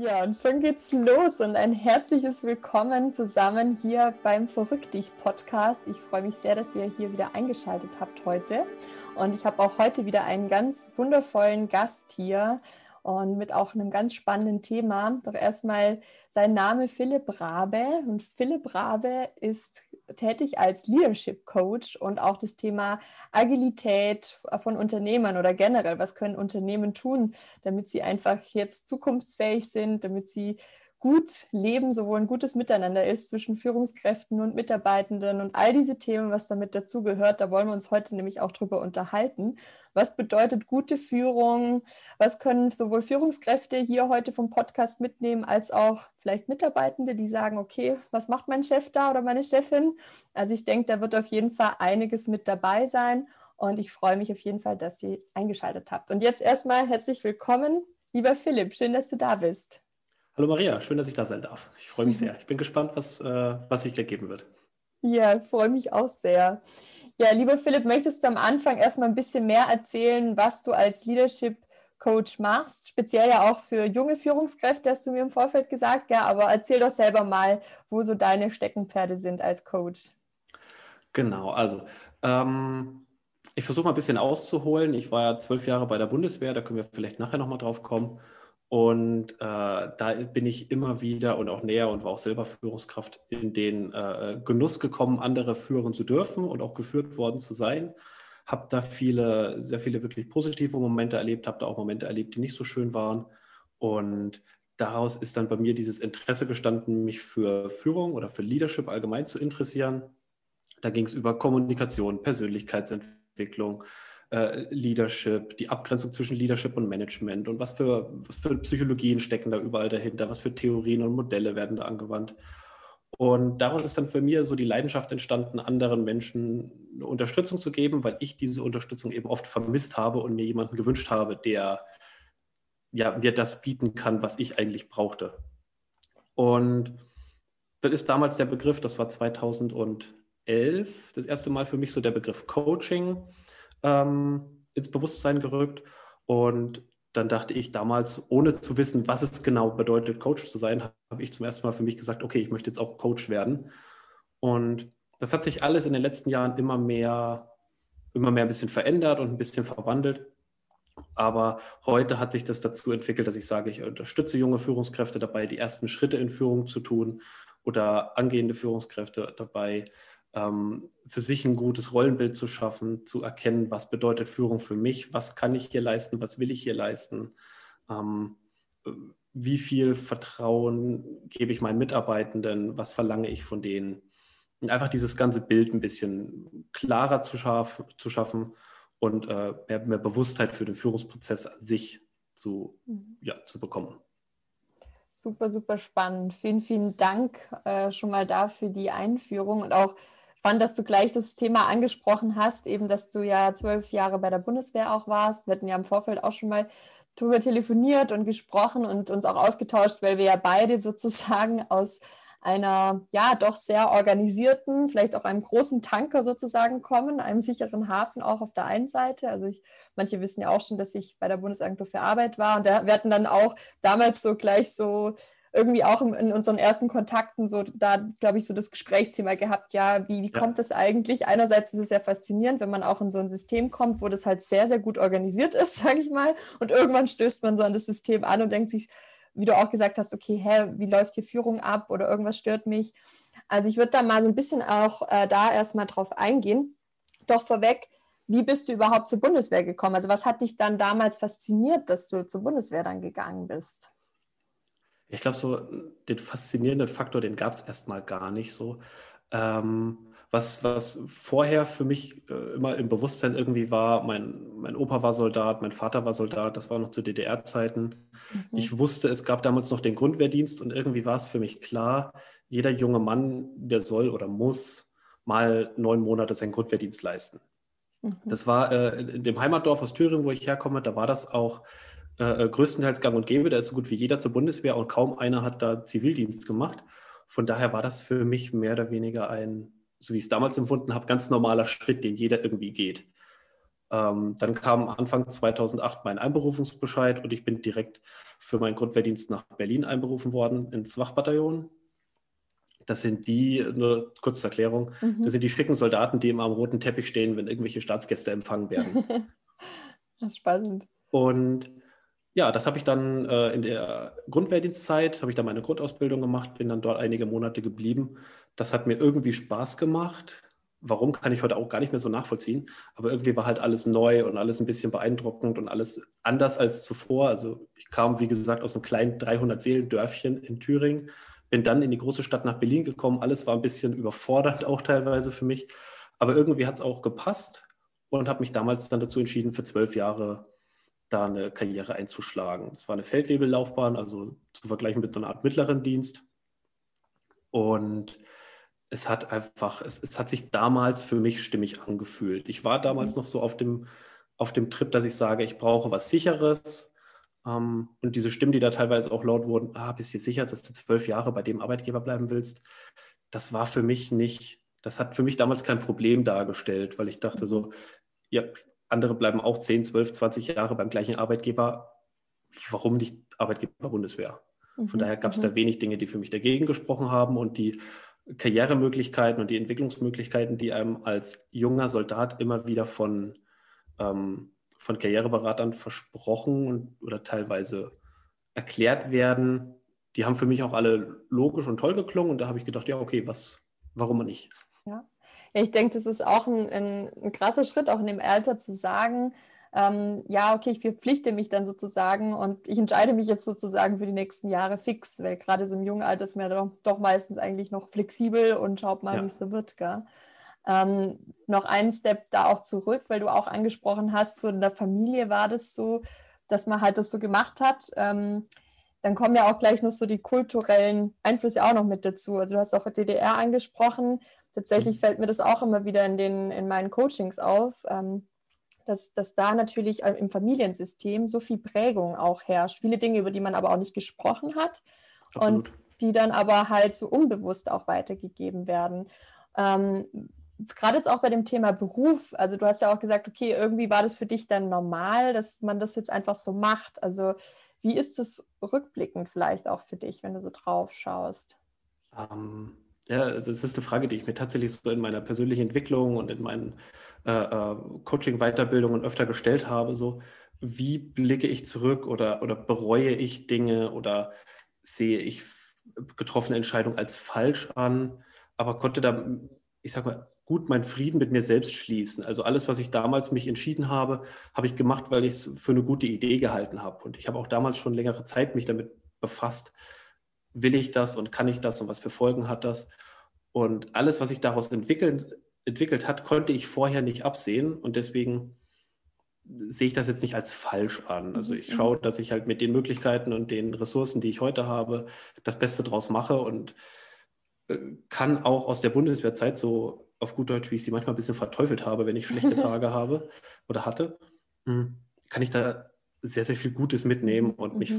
Ja, und schon geht's los und ein herzliches Willkommen zusammen hier beim Verrückt dich Podcast. Ich freue mich sehr, dass ihr hier wieder eingeschaltet habt heute. Und ich habe auch heute wieder einen ganz wundervollen Gast hier und mit auch einem ganz spannenden Thema. Doch erstmal sein Name Philipp Rabe und Philipp Rabe ist tätig als Leadership Coach und auch das Thema Agilität von Unternehmern oder generell, was können Unternehmen tun, damit sie einfach jetzt zukunftsfähig sind, damit sie gut leben, sowohl ein gutes Miteinander ist zwischen Führungskräften und Mitarbeitenden und all diese Themen, was damit dazugehört. Da wollen wir uns heute nämlich auch drüber unterhalten. Was bedeutet gute Führung? Was können sowohl Führungskräfte hier heute vom Podcast mitnehmen, als auch vielleicht Mitarbeitende, die sagen, okay, was macht mein Chef da oder meine Chefin? Also ich denke, da wird auf jeden Fall einiges mit dabei sein. Und ich freue mich auf jeden Fall, dass ihr eingeschaltet habt. Und jetzt erstmal herzlich willkommen, lieber Philipp. Schön, dass du da bist. Hallo Maria, schön, dass ich da sein darf. Ich freue mich sehr. Ich bin gespannt, was, äh, was sich gleich geben wird. Ja, freue mich auch sehr. Ja, lieber Philipp, möchtest du am Anfang erstmal ein bisschen mehr erzählen, was du als Leadership Coach machst, speziell ja auch für junge Führungskräfte, hast du mir im Vorfeld gesagt, ja, aber erzähl doch selber mal, wo so deine Steckenpferde sind als Coach. Genau, also ähm, ich versuche mal ein bisschen auszuholen. Ich war ja zwölf Jahre bei der Bundeswehr, da können wir vielleicht nachher nochmal drauf kommen. Und äh, da bin ich immer wieder und auch näher und war auch selber Führungskraft in den äh, Genuss gekommen, andere führen zu dürfen und auch geführt worden zu sein. Habe da viele, sehr viele wirklich positive Momente erlebt, habe da auch Momente erlebt, die nicht so schön waren. Und daraus ist dann bei mir dieses Interesse gestanden, mich für Führung oder für Leadership allgemein zu interessieren. Da ging es über Kommunikation, Persönlichkeitsentwicklung, äh, Leadership, die Abgrenzung zwischen Leadership und Management und was für, was für Psychologien stecken da überall dahinter, was für Theorien und Modelle werden da angewandt. Und daraus ist dann für mich so die Leidenschaft entstanden, anderen Menschen eine Unterstützung zu geben, weil ich diese Unterstützung eben oft vermisst habe und mir jemanden gewünscht habe, der ja, mir das bieten kann, was ich eigentlich brauchte. Und das ist damals der Begriff, das war 2011, das erste Mal für mich so der Begriff Coaching ähm, ins Bewusstsein gerückt. Und dann dachte ich damals, ohne zu wissen, was es genau bedeutet, Coach zu sein, habe ich zum ersten Mal für mich gesagt, okay, ich möchte jetzt auch Coach werden. Und das hat sich alles in den letzten Jahren immer mehr, immer mehr ein bisschen verändert und ein bisschen verwandelt. Aber heute hat sich das dazu entwickelt, dass ich sage, ich unterstütze junge Führungskräfte dabei, die ersten Schritte in Führung zu tun oder angehende Führungskräfte dabei, für sich ein gutes Rollenbild zu schaffen, zu erkennen, was bedeutet Führung für mich, was kann ich hier leisten, was will ich hier leisten, ähm, wie viel Vertrauen gebe ich meinen Mitarbeitenden, was verlange ich von denen. Und einfach dieses ganze Bild ein bisschen klarer zu, schaff, zu schaffen und äh, mehr, mehr, Bewusstheit für den Führungsprozess an sich zu, mhm. ja, zu bekommen. Super, super spannend. Vielen, vielen Dank äh, schon mal dafür die Einführung und auch spannend, dass du gleich das Thema angesprochen hast, eben, dass du ja zwölf Jahre bei der Bundeswehr auch warst. Wir hatten ja im Vorfeld auch schon mal drüber telefoniert und gesprochen und uns auch ausgetauscht, weil wir ja beide sozusagen aus einer ja doch sehr organisierten, vielleicht auch einem großen Tanker sozusagen kommen, einem sicheren Hafen auch auf der einen Seite. Also ich, manche wissen ja auch schon, dass ich bei der Bundesagentur für Arbeit war und da, wir hatten dann auch damals so gleich so irgendwie auch in, in unseren ersten Kontakten so da, glaube ich, so das Gesprächsthema gehabt, ja, wie, wie ja. kommt das eigentlich? Einerseits ist es ja faszinierend, wenn man auch in so ein System kommt, wo das halt sehr, sehr gut organisiert ist, sage ich mal, und irgendwann stößt man so an das System an und denkt sich, wie du auch gesagt hast, okay, hä, wie läuft hier Führung ab oder irgendwas stört mich. Also ich würde da mal so ein bisschen auch äh, da erstmal drauf eingehen. Doch vorweg, wie bist du überhaupt zur Bundeswehr gekommen? Also was hat dich dann damals fasziniert, dass du zur Bundeswehr dann gegangen bist? Ich glaube, so den faszinierenden Faktor, den gab es erstmal gar nicht so. Ähm, was, was vorher für mich äh, immer im Bewusstsein irgendwie war, mein, mein Opa war Soldat, mein Vater war Soldat, das war noch zu DDR-Zeiten. Mhm. Ich wusste, es gab damals noch den Grundwehrdienst und irgendwie war es für mich klar, jeder junge Mann, der soll oder muss mal neun Monate seinen Grundwehrdienst leisten. Mhm. Das war äh, in dem Heimatdorf aus Thüringen, wo ich herkomme, da war das auch äh, äh, größtenteils gang und gäbe. Da ist so gut wie jeder zur Bundeswehr und kaum einer hat da Zivildienst gemacht. Von daher war das für mich mehr oder weniger ein, so wie ich es damals empfunden habe, ganz normaler Schritt, den jeder irgendwie geht. Ähm, dann kam Anfang 2008 mein Einberufungsbescheid und ich bin direkt für meinen Grundwehrdienst nach Berlin einberufen worden ins Wachbataillon. Das sind die, nur kurze Erklärung, mhm. das sind die schicken Soldaten, die immer am roten Teppich stehen, wenn irgendwelche Staatsgäste empfangen werden. das ist spannend. Und ja, das habe ich dann äh, in der Grundwehrdienstzeit, habe ich dann meine Grundausbildung gemacht, bin dann dort einige Monate geblieben. Das hat mir irgendwie Spaß gemacht. Warum kann ich heute auch gar nicht mehr so nachvollziehen, aber irgendwie war halt alles neu und alles ein bisschen beeindruckend und alles anders als zuvor. Also ich kam, wie gesagt, aus einem kleinen 300-Seelen-Dörfchen in Thüringen bin dann in die große Stadt nach Berlin gekommen. Alles war ein bisschen überfordernd auch teilweise für mich. Aber irgendwie hat es auch gepasst und habe mich damals dann dazu entschieden, für zwölf Jahre da eine Karriere einzuschlagen. Es war eine Feldwebellaufbahn, also zu vergleichen mit einer Art mittleren Dienst. Und es hat einfach, es, es hat sich damals für mich stimmig angefühlt. Ich war damals mhm. noch so auf dem, auf dem Trip, dass ich sage, ich brauche was Sicheres, ähm, und diese Stimmen, die da teilweise auch laut wurden, ah, bist du sicher, dass du zwölf Jahre bei dem Arbeitgeber bleiben willst? Das war für mich nicht, das hat für mich damals kein Problem dargestellt, weil ich dachte so, ja, andere bleiben auch 10, 12, 20 Jahre beim gleichen Arbeitgeber. Warum nicht Arbeitgeber Bundeswehr? Von mhm, daher gab es da mhm. wenig Dinge, die für mich dagegen gesprochen haben und die Karrieremöglichkeiten und die Entwicklungsmöglichkeiten, die einem als junger Soldat immer wieder von ähm, von Karriereberatern versprochen und, oder teilweise erklärt werden, die haben für mich auch alle logisch und toll geklungen. Und da habe ich gedacht, ja, okay, was, warum nicht? Ja, ja ich denke, das ist auch ein, ein, ein, krasser Schritt, auch in dem Alter zu sagen, ähm, ja, okay, ich verpflichte mich dann sozusagen und ich entscheide mich jetzt sozusagen für die nächsten Jahre fix, weil gerade so im jungen Alter ist mir doch, doch meistens eigentlich noch flexibel und schaut mal, ja. wie es so wird. Gell? Ähm, noch einen Step da auch zurück, weil du auch angesprochen hast, so in der Familie war das so, dass man halt das so gemacht hat. Ähm, dann kommen ja auch gleich noch so die kulturellen Einflüsse auch noch mit dazu. Also du hast auch DDR angesprochen. Tatsächlich fällt mir das auch immer wieder in, den, in meinen Coachings auf, ähm, dass, dass da natürlich im Familiensystem so viel Prägung auch herrscht. Viele Dinge, über die man aber auch nicht gesprochen hat Absolut. und die dann aber halt so unbewusst auch weitergegeben werden. Ähm, gerade jetzt auch bei dem Thema Beruf, also du hast ja auch gesagt, okay, irgendwie war das für dich dann normal, dass man das jetzt einfach so macht. Also wie ist es rückblickend vielleicht auch für dich, wenn du so drauf schaust? Ähm, ja, das ist eine Frage, die ich mir tatsächlich so in meiner persönlichen Entwicklung und in meinen äh, äh, Coaching-Weiterbildungen öfter gestellt habe. So, wie blicke ich zurück oder, oder bereue ich Dinge oder sehe ich getroffene Entscheidungen als falsch an, aber konnte da, ich sag mal, gut meinen Frieden mit mir selbst schließen. Also alles, was ich damals mich entschieden habe, habe ich gemacht, weil ich es für eine gute Idee gehalten habe. Und ich habe auch damals schon längere Zeit mich damit befasst, will ich das und kann ich das und was für Folgen hat das. Und alles, was sich daraus entwickelt, entwickelt hat, konnte ich vorher nicht absehen. Und deswegen sehe ich das jetzt nicht als falsch an. Also ich mhm. schaue, dass ich halt mit den Möglichkeiten und den Ressourcen, die ich heute habe, das Beste draus mache und äh, kann auch aus der Bundeswehrzeit so auf gut Deutsch, wie ich sie manchmal ein bisschen verteufelt habe, wenn ich schlechte Tage habe oder hatte, hm, kann ich da sehr, sehr viel Gutes mitnehmen und mhm. mich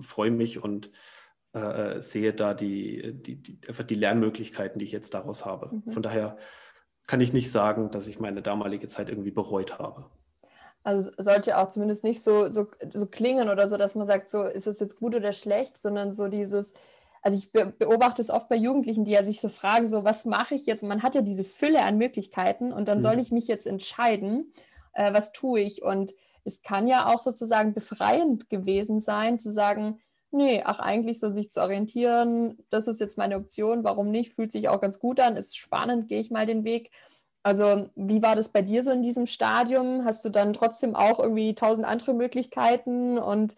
freue mich und äh, sehe da die, die, die, einfach die Lernmöglichkeiten, die ich jetzt daraus habe. Mhm. Von daher kann ich nicht sagen, dass ich meine damalige Zeit irgendwie bereut habe. Also sollte auch zumindest nicht so, so, so klingen oder so, dass man sagt, so ist es jetzt gut oder schlecht, sondern so dieses, also ich beobachte es oft bei Jugendlichen, die ja sich so fragen, so was mache ich jetzt? Man hat ja diese Fülle an Möglichkeiten und dann mhm. soll ich mich jetzt entscheiden, äh, was tue ich? Und es kann ja auch sozusagen befreiend gewesen sein, zu sagen, nee, ach eigentlich so sich zu orientieren, das ist jetzt meine Option, warum nicht? Fühlt sich auch ganz gut an, ist spannend, gehe ich mal den Weg. Also wie war das bei dir so in diesem Stadium? Hast du dann trotzdem auch irgendwie tausend andere Möglichkeiten und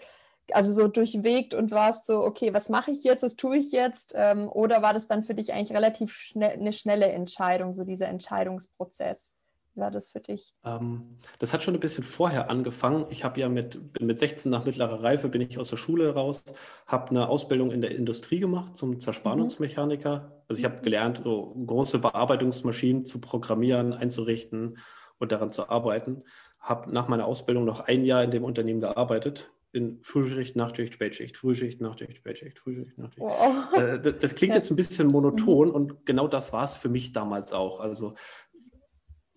also so durchwegt und warst so, okay, was mache ich jetzt, was tue ich jetzt? Ähm, oder war das dann für dich eigentlich relativ schnell, eine schnelle Entscheidung, so dieser Entscheidungsprozess? War das für dich? Ähm, das hat schon ein bisschen vorher angefangen. Ich habe ja mit, mit 16 nach mittlerer Reife bin ich aus der Schule raus, habe eine Ausbildung in der Industrie gemacht zum Zerspannungsmechaniker. Mhm. Also ich habe mhm. gelernt, so große Bearbeitungsmaschinen zu programmieren, einzurichten und daran zu arbeiten. Habe nach meiner Ausbildung noch ein Jahr in dem Unternehmen gearbeitet in Frühschicht, Nachtschicht, Spätschicht, Frühschicht, Nachtschicht, Spätschicht, Frühschicht, Nachtschicht. Oh. Äh, das klingt jetzt ein bisschen monoton mhm. und genau das war es für mich damals auch. Also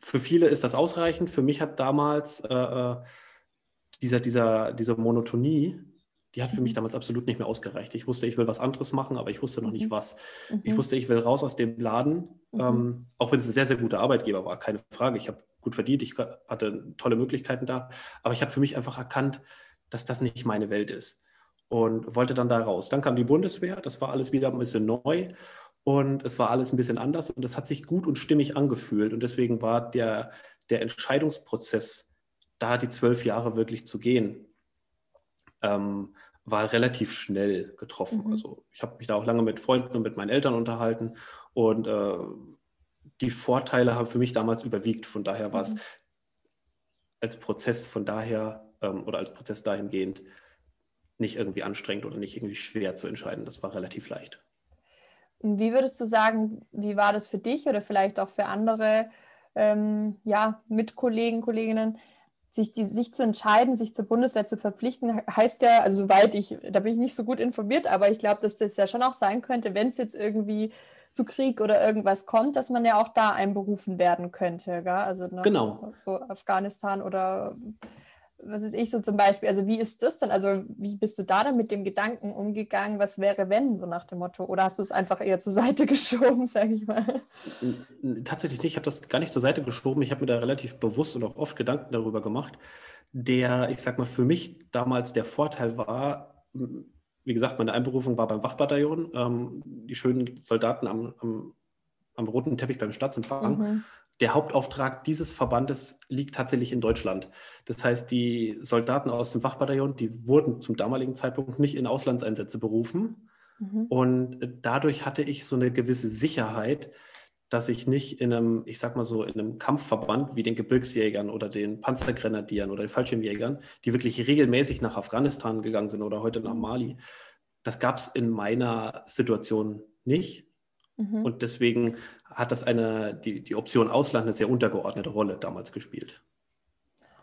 für viele ist das ausreichend. Für mich hat damals äh, äh dieser, dieser, diese Monotonie, die hat für mich mhm. damals absolut nicht mehr ausgereicht. Ich wusste, ich will was anderes machen, aber ich wusste noch nicht mhm. was. Mhm. Ich wusste, ich will raus aus dem Laden, mhm. ähm, auch wenn es ein sehr, sehr guter Arbeitgeber war, keine Frage. Ich habe gut verdient, ich hatte tolle Möglichkeiten da, aber ich habe für mich einfach erkannt, dass das nicht meine Welt ist und wollte dann da raus. Dann kam die Bundeswehr, das war alles wieder ein bisschen neu und es war alles ein bisschen anders und das hat sich gut und stimmig angefühlt und deswegen war der, der Entscheidungsprozess, da die zwölf Jahre wirklich zu gehen, ähm, war relativ schnell getroffen. Mhm. Also ich habe mich da auch lange mit Freunden und mit meinen Eltern unterhalten und äh, die Vorteile haben für mich damals überwiegt. Von daher war es mhm. als Prozess von daher ähm, oder als Prozess dahingehend nicht irgendwie anstrengend oder nicht irgendwie schwer zu entscheiden. Das war relativ leicht. Wie würdest du sagen, wie war das für dich oder vielleicht auch für andere ähm, ja, Mitkollegen, Kolleginnen, sich, die, sich zu entscheiden, sich zur Bundeswehr zu verpflichten, heißt ja, also soweit ich, da bin ich nicht so gut informiert, aber ich glaube, dass das ja schon auch sein könnte, wenn es jetzt irgendwie zu Krieg oder irgendwas kommt, dass man ja auch da einberufen werden könnte. Gell? Also ne, genau. so Afghanistan oder was ist ich so zum Beispiel, also wie ist das denn? Also wie bist du da dann mit dem Gedanken umgegangen, was wäre wenn, so nach dem Motto? Oder hast du es einfach eher zur Seite geschoben, sage ich mal? Tatsächlich nicht, ich habe das gar nicht zur Seite geschoben. Ich habe mir da relativ bewusst und auch oft Gedanken darüber gemacht. Der, ich sag mal, für mich damals der Vorteil war, wie gesagt, meine Einberufung war beim Wachbataillon, ähm, die schönen Soldaten am, am, am, roten Teppich beim Staatsempfang. Mhm der Hauptauftrag dieses Verbandes liegt tatsächlich in Deutschland. Das heißt, die Soldaten aus dem Wachbataillon, die wurden zum damaligen Zeitpunkt nicht in Auslandseinsätze berufen. Mhm. Und dadurch hatte ich so eine gewisse Sicherheit, dass ich nicht in einem, ich sag mal so, in einem Kampfverband wie den Gebirgsjägern oder den Panzergrenadieren oder den Fallschirmjägern, die wirklich regelmäßig nach Afghanistan gegangen sind oder heute nach mhm. Mali, das gab es in meiner Situation nicht. Mhm. Und deswegen hat das eine, die, die Option Ausland eine sehr untergeordnete Rolle damals gespielt.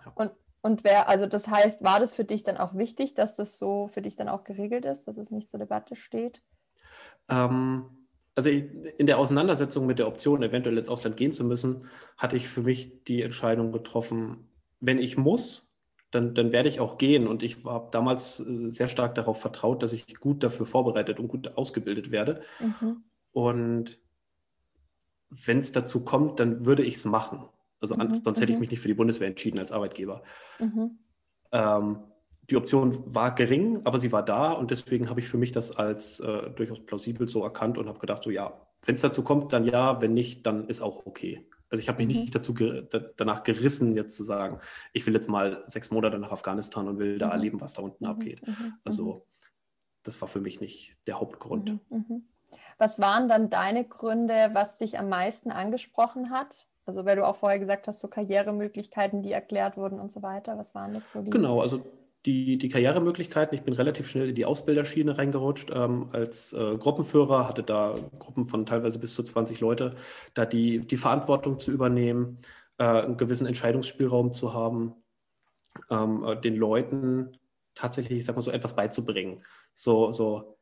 Ja. Und, und wer, also das heißt, war das für dich dann auch wichtig, dass das so für dich dann auch geregelt ist, dass es nicht zur Debatte steht? Ähm, also in der Auseinandersetzung mit der Option, eventuell ins Ausland gehen zu müssen, hatte ich für mich die Entscheidung getroffen, wenn ich muss, dann, dann werde ich auch gehen. Und ich habe damals äh, sehr stark darauf vertraut, dass ich gut dafür vorbereitet und gut ausgebildet werde. Mhm. Und wenn es dazu kommt, dann würde ich es machen. Also mhm, sonst hätte ich mhm. mich nicht für die Bundeswehr entschieden als Arbeitgeber. Mhm. Ähm, die Option war gering, aber sie war da und deswegen habe ich für mich das als äh, durchaus plausibel so erkannt und habe gedacht, so ja, wenn es dazu kommt, dann ja, wenn nicht, dann ist auch okay. Also ich habe mich mhm. nicht dazu ge danach gerissen, jetzt zu sagen, ich will jetzt mal sechs Monate nach Afghanistan und will da mhm. erleben, was da unten mhm. abgeht. Also das war für mich nicht der Hauptgrund. Was waren dann deine Gründe, was dich am meisten angesprochen hat? Also, weil du auch vorher gesagt hast, so Karrieremöglichkeiten, die erklärt wurden und so weiter. Was waren das so? Genau, also die, die Karrieremöglichkeiten. Ich bin relativ schnell in die Ausbilderschiene reingerutscht ähm, als äh, Gruppenführer, hatte da Gruppen von teilweise bis zu 20 Leute, da die, die Verantwortung zu übernehmen, äh, einen gewissen Entscheidungsspielraum zu haben, ähm, äh, den Leuten tatsächlich, ich sag mal so, etwas beizubringen. So, so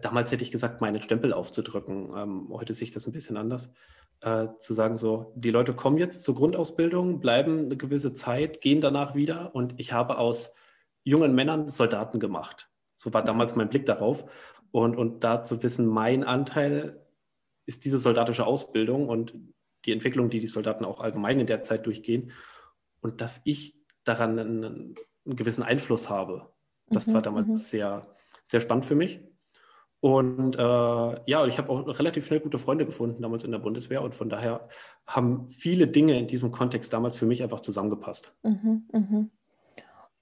damals hätte ich gesagt, meinen Stempel aufzudrücken. Ähm, heute sehe ich das ein bisschen anders. Äh, zu sagen, so, die Leute kommen jetzt zur Grundausbildung, bleiben eine gewisse Zeit, gehen danach wieder und ich habe aus jungen Männern Soldaten gemacht. So war damals mein Blick darauf. Und, und da zu wissen, mein Anteil ist diese soldatische Ausbildung und die Entwicklung, die die Soldaten auch allgemein in der Zeit durchgehen und dass ich daran einen, einen gewissen Einfluss habe. Das mhm, war damals mhm. sehr, sehr spannend für mich. Und äh, ja, ich habe auch relativ schnell gute Freunde gefunden damals in der Bundeswehr und von daher haben viele Dinge in diesem Kontext damals für mich einfach zusammengepasst. Mhm, mh.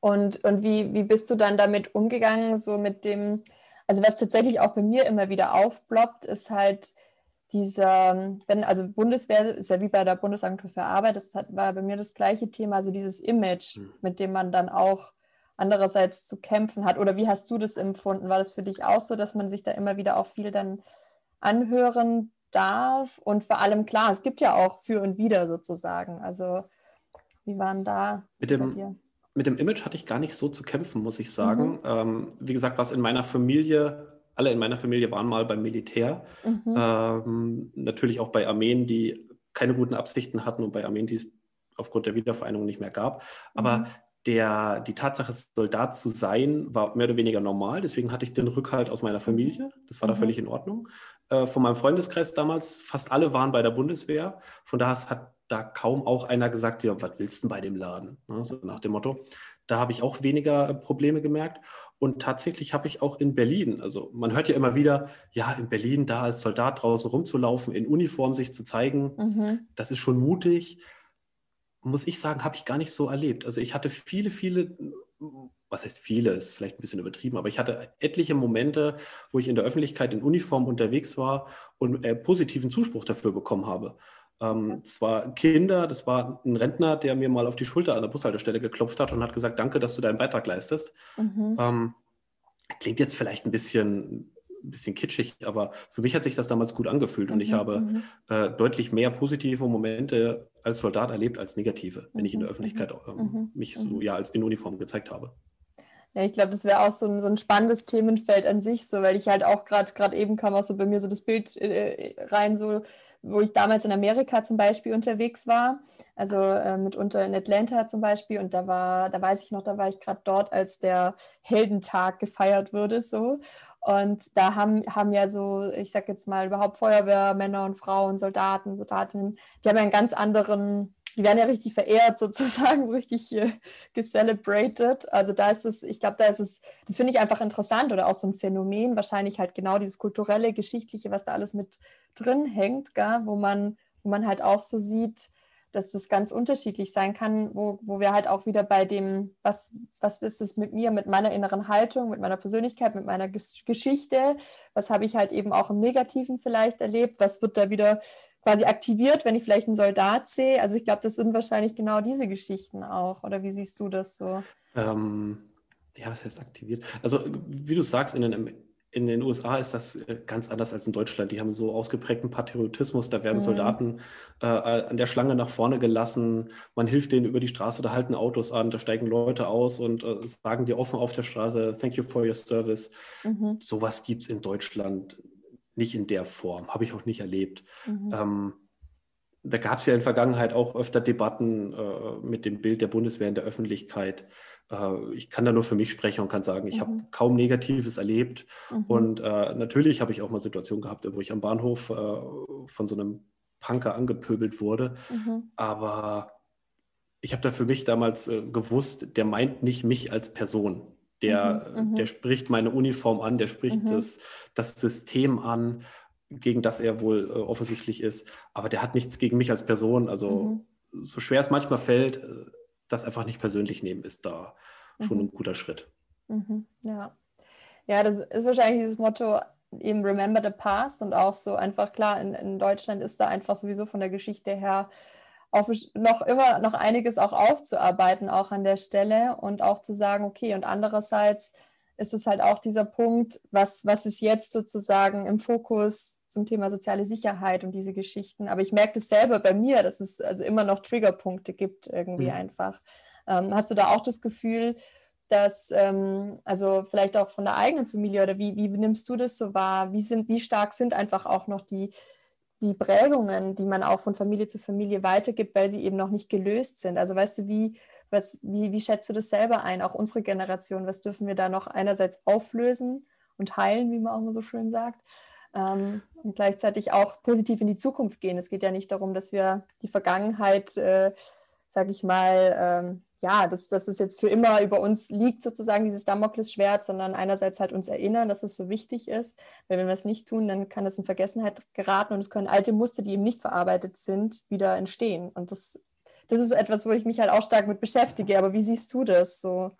Und, und wie, wie bist du dann damit umgegangen, so mit dem, also was tatsächlich auch bei mir immer wieder aufploppt, ist halt dieser, wenn, also Bundeswehr ist ja wie bei der Bundesagentur für Arbeit, das hat, war bei mir das gleiche Thema, also dieses Image, mhm. mit dem man dann auch andererseits zu kämpfen hat? Oder wie hast du das empfunden? War das für dich auch so, dass man sich da immer wieder auch viel dann anhören darf? Und vor allem, klar, es gibt ja auch für und wieder sozusagen. Also wie waren da mit dem, mit dem Image hatte ich gar nicht so zu kämpfen, muss ich sagen. Mhm. Ähm, wie gesagt, was in meiner Familie, alle in meiner Familie waren mal beim Militär. Mhm. Ähm, natürlich auch bei Armeen, die keine guten Absichten hatten und bei Armeen, die es aufgrund der Wiedervereinigung nicht mehr gab. Aber mhm. Der, die Tatsache, Soldat zu sein, war mehr oder weniger normal. Deswegen hatte ich den Rückhalt aus meiner Familie. Das war mhm. da völlig in Ordnung. Äh, von meinem Freundeskreis damals, fast alle waren bei der Bundeswehr. Von daher hat da kaum auch einer gesagt, ja, was willst du denn bei dem Laden? Ne, so nach dem Motto. Da habe ich auch weniger äh, Probleme gemerkt. Und tatsächlich habe ich auch in Berlin, also man hört ja immer wieder, ja, in Berlin da als Soldat draußen rumzulaufen, in Uniform sich zu zeigen, mhm. das ist schon mutig. Muss ich sagen, habe ich gar nicht so erlebt. Also ich hatte viele, viele, was heißt viele, ist vielleicht ein bisschen übertrieben, aber ich hatte etliche Momente, wo ich in der Öffentlichkeit in Uniform unterwegs war und äh, positiven Zuspruch dafür bekommen habe. Ähm, das war Kinder, das war ein Rentner, der mir mal auf die Schulter an der Bushaltestelle geklopft hat und hat gesagt, danke, dass du deinen Beitrag leistest. Mhm. Ähm, klingt jetzt vielleicht ein bisschen, ein bisschen kitschig, aber für mich hat sich das damals gut angefühlt mhm. und ich mhm, habe mhm. äh, deutlich mehr positive Momente als Soldat erlebt als negative, wenn ich in der mhm, Öffentlichkeit ähm, mich so ja als in Uniform gezeigt habe. Ja, ich glaube, das wäre auch so ein, so ein spannendes Themenfeld an sich, so, weil ich halt auch gerade eben kam auch so bei mir so das Bild äh, rein, so wo ich damals in Amerika zum Beispiel unterwegs war, also äh, mitunter in Atlanta zum Beispiel, und da war, da weiß ich noch, da war ich gerade dort, als der Heldentag gefeiert wurde, so. Und da haben, haben ja so, ich sag jetzt mal, überhaupt Feuerwehrmänner und Frauen, Soldaten, Soldatinnen, die haben ja einen ganz anderen die werden ja richtig verehrt, sozusagen, so richtig äh, gecelebrated. Also da ist es, ich glaube, da ist es, das finde ich einfach interessant oder auch so ein Phänomen, wahrscheinlich halt genau dieses kulturelle, geschichtliche, was da alles mit drin hängt, gell? wo man, wo man halt auch so sieht, dass das ganz unterschiedlich sein kann, wo, wo wir halt auch wieder bei dem, was, was ist es mit mir, mit meiner inneren Haltung, mit meiner Persönlichkeit, mit meiner Geschichte, was habe ich halt eben auch im Negativen vielleicht erlebt, was wird da wieder quasi aktiviert, wenn ich vielleicht einen Soldat sehe. Also ich glaube, das sind wahrscheinlich genau diese Geschichten auch. Oder wie siehst du das so? Ähm, ja, was heißt aktiviert? Also wie du sagst, in den, in den USA ist das äh, ganz anders als in Deutschland. Die haben so ausgeprägten Patriotismus. Da werden mhm. Soldaten äh, an der Schlange nach vorne gelassen. Man hilft denen über die Straße, da halten Autos an, da steigen Leute aus und äh, sagen dir offen auf der Straße, thank you for your service. Mhm. Sowas gibt es in Deutschland nicht in der Form, habe ich auch nicht erlebt. Mhm. Ähm, da gab es ja in der Vergangenheit auch öfter Debatten äh, mit dem Bild der Bundeswehr in der Öffentlichkeit. Äh, ich kann da nur für mich sprechen und kann sagen, ich mhm. habe kaum Negatives erlebt. Mhm. Und äh, natürlich habe ich auch mal Situationen gehabt, wo ich am Bahnhof äh, von so einem Punker angepöbelt wurde. Mhm. Aber ich habe da für mich damals äh, gewusst, der meint nicht mich als Person. Der, mhm, mhm, der spricht meine Uniform an, der spricht mhm. das, das System an, gegen das er wohl äh, offensichtlich ist. Aber der hat nichts gegen mich als Person. Also so schwer es manchmal fällt, äh, das einfach nicht persönlich nehmen, ist da schon mhm. ein guter Schritt. Mhm, ja. ja, das ist wahrscheinlich dieses Motto, eben Remember the Past und auch so einfach klar, in, in Deutschland ist da einfach sowieso von der Geschichte her auch noch immer noch einiges auch aufzuarbeiten, auch an der Stelle und auch zu sagen, okay, und andererseits ist es halt auch dieser Punkt, was, was ist jetzt sozusagen im Fokus zum Thema soziale Sicherheit und diese Geschichten. Aber ich merke das selber bei mir, dass es also immer noch Triggerpunkte gibt, irgendwie mhm. einfach. Ähm, hast du da auch das Gefühl, dass, ähm, also vielleicht auch von der eigenen Familie oder wie, wie nimmst du das so wahr? Wie, sind, wie stark sind einfach auch noch die, die Prägungen, die man auch von Familie zu Familie weitergibt, weil sie eben noch nicht gelöst sind. Also weißt du, wie, was, wie, wie schätzt du das selber ein, auch unsere Generation? Was dürfen wir da noch einerseits auflösen und heilen, wie man auch so schön sagt, ähm, und gleichzeitig auch positiv in die Zukunft gehen? Es geht ja nicht darum, dass wir die Vergangenheit, äh, sage ich mal, ähm, ja, dass, dass es jetzt für immer über uns liegt, sozusagen dieses Damoklesschwert, sondern einerseits halt uns erinnern, dass es so wichtig ist, weil wenn wir es nicht tun, dann kann es in Vergessenheit geraten und es können alte Muster, die eben nicht verarbeitet sind, wieder entstehen. Und das, das ist etwas, wo ich mich halt auch stark mit beschäftige. Aber wie siehst du das so?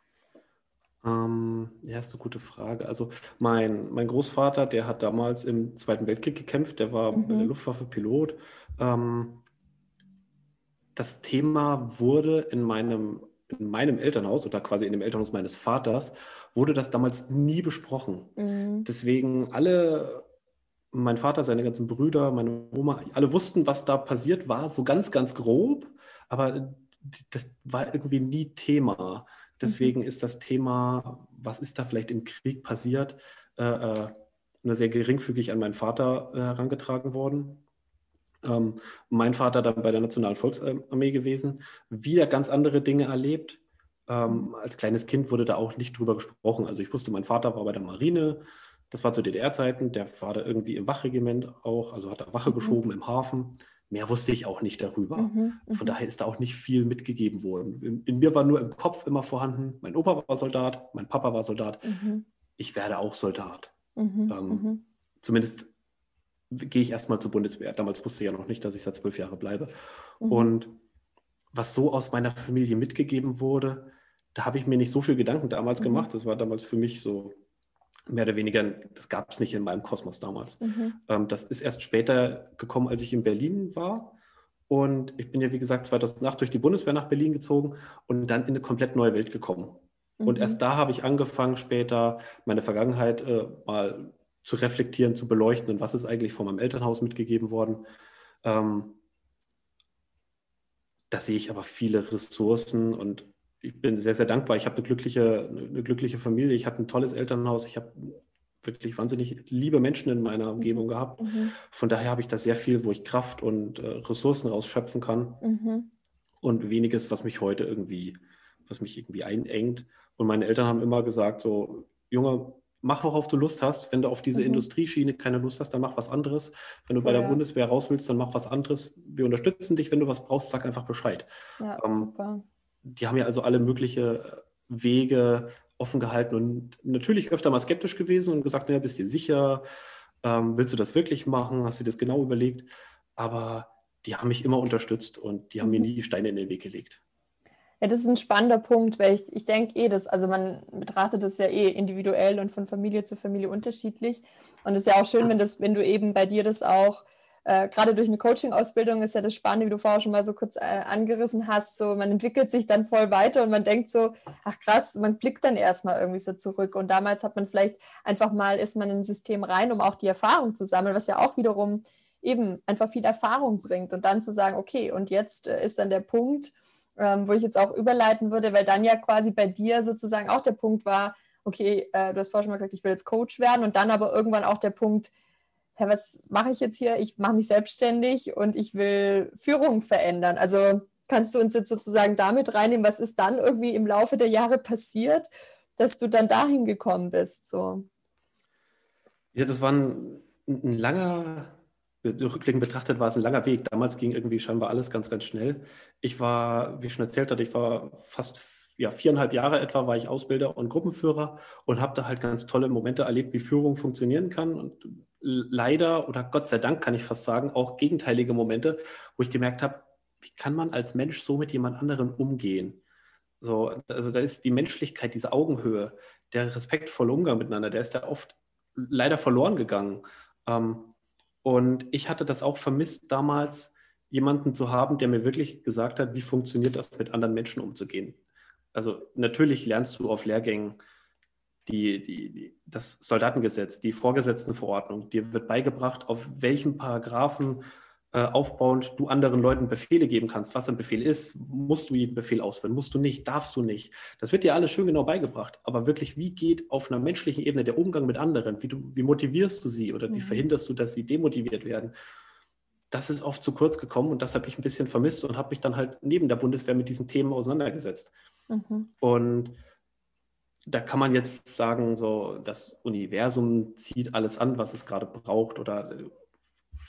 Ähm, ja, ist eine gute Frage. Also mein, mein Großvater, der hat damals im Zweiten Weltkrieg gekämpft, der war mhm. bei der Luftwaffe Pilot. Ähm, das Thema wurde in meinem in meinem Elternhaus oder quasi in dem Elternhaus meines Vaters wurde das damals nie besprochen. Mhm. Deswegen alle, mein Vater, seine ganzen Brüder, meine Oma, alle wussten, was da passiert war, so ganz, ganz grob, aber das war irgendwie nie Thema. Deswegen mhm. ist das Thema, was ist da vielleicht im Krieg passiert, äh, äh, nur sehr geringfügig an meinen Vater äh, herangetragen worden. Ähm, mein Vater dann bei der Nationalen Volksarmee gewesen, wieder ganz andere Dinge erlebt. Ähm, als kleines Kind wurde da auch nicht drüber gesprochen. Also ich wusste, mein Vater war bei der Marine, das war zu DDR-Zeiten, der war da irgendwie im Wachregiment auch, also hat da Wache mhm. geschoben im Hafen. Mehr wusste ich auch nicht darüber. Mhm, mhm, Von daher ist da auch nicht viel mitgegeben worden. In, in, mir war nur im Kopf immer vorhanden, mein Opa war Soldat, mein Papa war Soldat, mhm. ich werde auch Soldat. Mhm, ähm, mhm. zumindest gehe ich erstmal zur Bundeswehr. Damals wusste ich ja noch nicht, dass ich da zwölf Jahre bleibe. Mhm. Und was so aus meiner Familie mitgegeben wurde, da habe ich mir nicht so viel Gedanken damals gemacht. Das war damals für mich so mehr oder weniger, das gab es nicht in meinem Kosmos damals. Mhm. Ähm, das ist erst später gekommen, als ich in Berlin war. Und ich bin ja, wie gesagt, 2008 durch die Bundeswehr nach Berlin gezogen und dann in eine komplett neue Welt gekommen. Mhm. Und erst da habe ich angefangen, später meine Vergangenheit äh, mal zu reflektieren, zu beleuchten und was ist eigentlich von meinem Elternhaus mitgegeben worden. Ähm, da sehe ich aber viele Ressourcen und ich bin sehr, sehr dankbar. Ich habe eine glückliche, eine glückliche Familie. Ich habe ein tolles Elternhaus. Ich habe wirklich wahnsinnig liebe Menschen in meiner Umgebung mhm. gehabt. Mhm. Von daher habe ich da sehr viel, wo ich Kraft und äh, Ressourcen rausschöpfen kann. Mhm. Und weniges, was mich heute irgendwie, was mich irgendwie einengt. Und meine Eltern haben immer gesagt: so, Junge, mach, worauf du Lust hast. Wenn du auf diese mhm. Industrieschiene keine Lust hast, dann mach was anderes. Wenn du bei der Bundeswehr raus willst, dann mach was anderes. Wir unterstützen dich. Wenn du was brauchst, sag einfach Bescheid. Ja, ähm, super die haben ja also alle mögliche Wege offen gehalten und natürlich öfter mal skeptisch gewesen und gesagt, naja, bist du dir sicher? Ähm, willst du das wirklich machen? Hast du dir das genau überlegt? Aber die haben mich immer unterstützt und die haben mir mhm. nie Steine in den Weg gelegt. Ja, das ist ein spannender Punkt, weil ich, ich denke eh, dass, also man betrachtet das ja eh individuell und von Familie zu Familie unterschiedlich. Und es ist ja auch schön, wenn das, wenn du eben bei dir das auch äh, gerade durch eine Coaching-Ausbildung ist ja das Spannende, wie du vorher schon mal so kurz äh, angerissen hast, so man entwickelt sich dann voll weiter und man denkt so, ach krass, man blickt dann erstmal irgendwie so zurück. Und damals hat man vielleicht einfach mal, ist man in ein System rein, um auch die Erfahrung zu sammeln, was ja auch wiederum eben einfach viel Erfahrung bringt. Und dann zu sagen, okay, und jetzt äh, ist dann der Punkt, ähm, wo ich jetzt auch überleiten würde, weil dann ja quasi bei dir sozusagen auch der Punkt war, okay, äh, du hast vorher schon mal gesagt, ich will jetzt Coach werden. Und dann aber irgendwann auch der Punkt, ja, was mache ich jetzt hier? Ich mache mich selbstständig und ich will Führung verändern. Also kannst du uns jetzt sozusagen damit reinnehmen, was ist dann irgendwie im Laufe der Jahre passiert, dass du dann dahin gekommen bist? So. Ja, das war ein, ein langer, rückblickend betrachtet war es ein langer Weg. Damals ging irgendwie scheinbar alles ganz, ganz schnell. Ich war, wie schon erzählt hatte, ich war fast ja, viereinhalb Jahre etwa war ich Ausbilder und Gruppenführer und habe da halt ganz tolle Momente erlebt, wie Führung funktionieren kann. Und leider oder Gott sei Dank kann ich fast sagen, auch gegenteilige Momente, wo ich gemerkt habe, wie kann man als Mensch so mit jemand anderem umgehen? So, also da ist die Menschlichkeit, diese Augenhöhe, der respektvolle Umgang miteinander, der ist ja oft leider verloren gegangen. Ähm, und ich hatte das auch vermisst, damals jemanden zu haben, der mir wirklich gesagt hat, wie funktioniert das, mit anderen Menschen umzugehen. Also natürlich lernst du auf Lehrgängen die, die, die, das Soldatengesetz, die Vorgesetztenverordnung, dir wird beigebracht, auf welchen Paragraphen äh, aufbauend du anderen Leuten Befehle geben kannst. Was ein Befehl ist, musst du jeden Befehl ausführen, musst du nicht, darfst du nicht. Das wird dir alles schön genau beigebracht. Aber wirklich, wie geht auf einer menschlichen Ebene der Umgang mit anderen? Wie, du, wie motivierst du sie oder wie mhm. verhinderst du, dass sie demotiviert werden? Das ist oft zu kurz gekommen und das habe ich ein bisschen vermisst und habe mich dann halt neben der Bundeswehr mit diesen Themen auseinandergesetzt. Mhm. Und da kann man jetzt sagen, so das Universum zieht alles an, was es gerade braucht oder äh,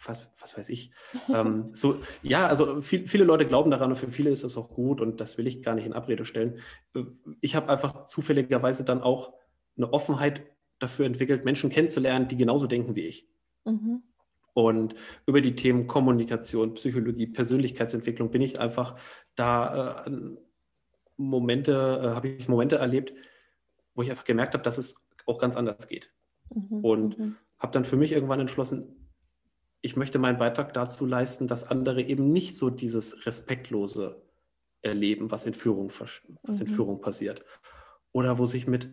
was, was weiß ich. ähm, so, ja, also viel, viele Leute glauben daran und für viele ist es auch gut und das will ich gar nicht in Abrede stellen. Äh, ich habe einfach zufälligerweise dann auch eine Offenheit dafür entwickelt, Menschen kennenzulernen, die genauso denken wie ich. Mhm. Und über die Themen Kommunikation, Psychologie, Persönlichkeitsentwicklung bin ich einfach da äh, Momente, äh, habe ich Momente erlebt, wo ich einfach gemerkt habe, dass es auch ganz anders geht. Mhm, und mhm. habe dann für mich irgendwann entschlossen, ich möchte meinen Beitrag dazu leisten, dass andere eben nicht so dieses respektlose erleben, was in Führung, was in mhm. Führung passiert. Oder wo sich mit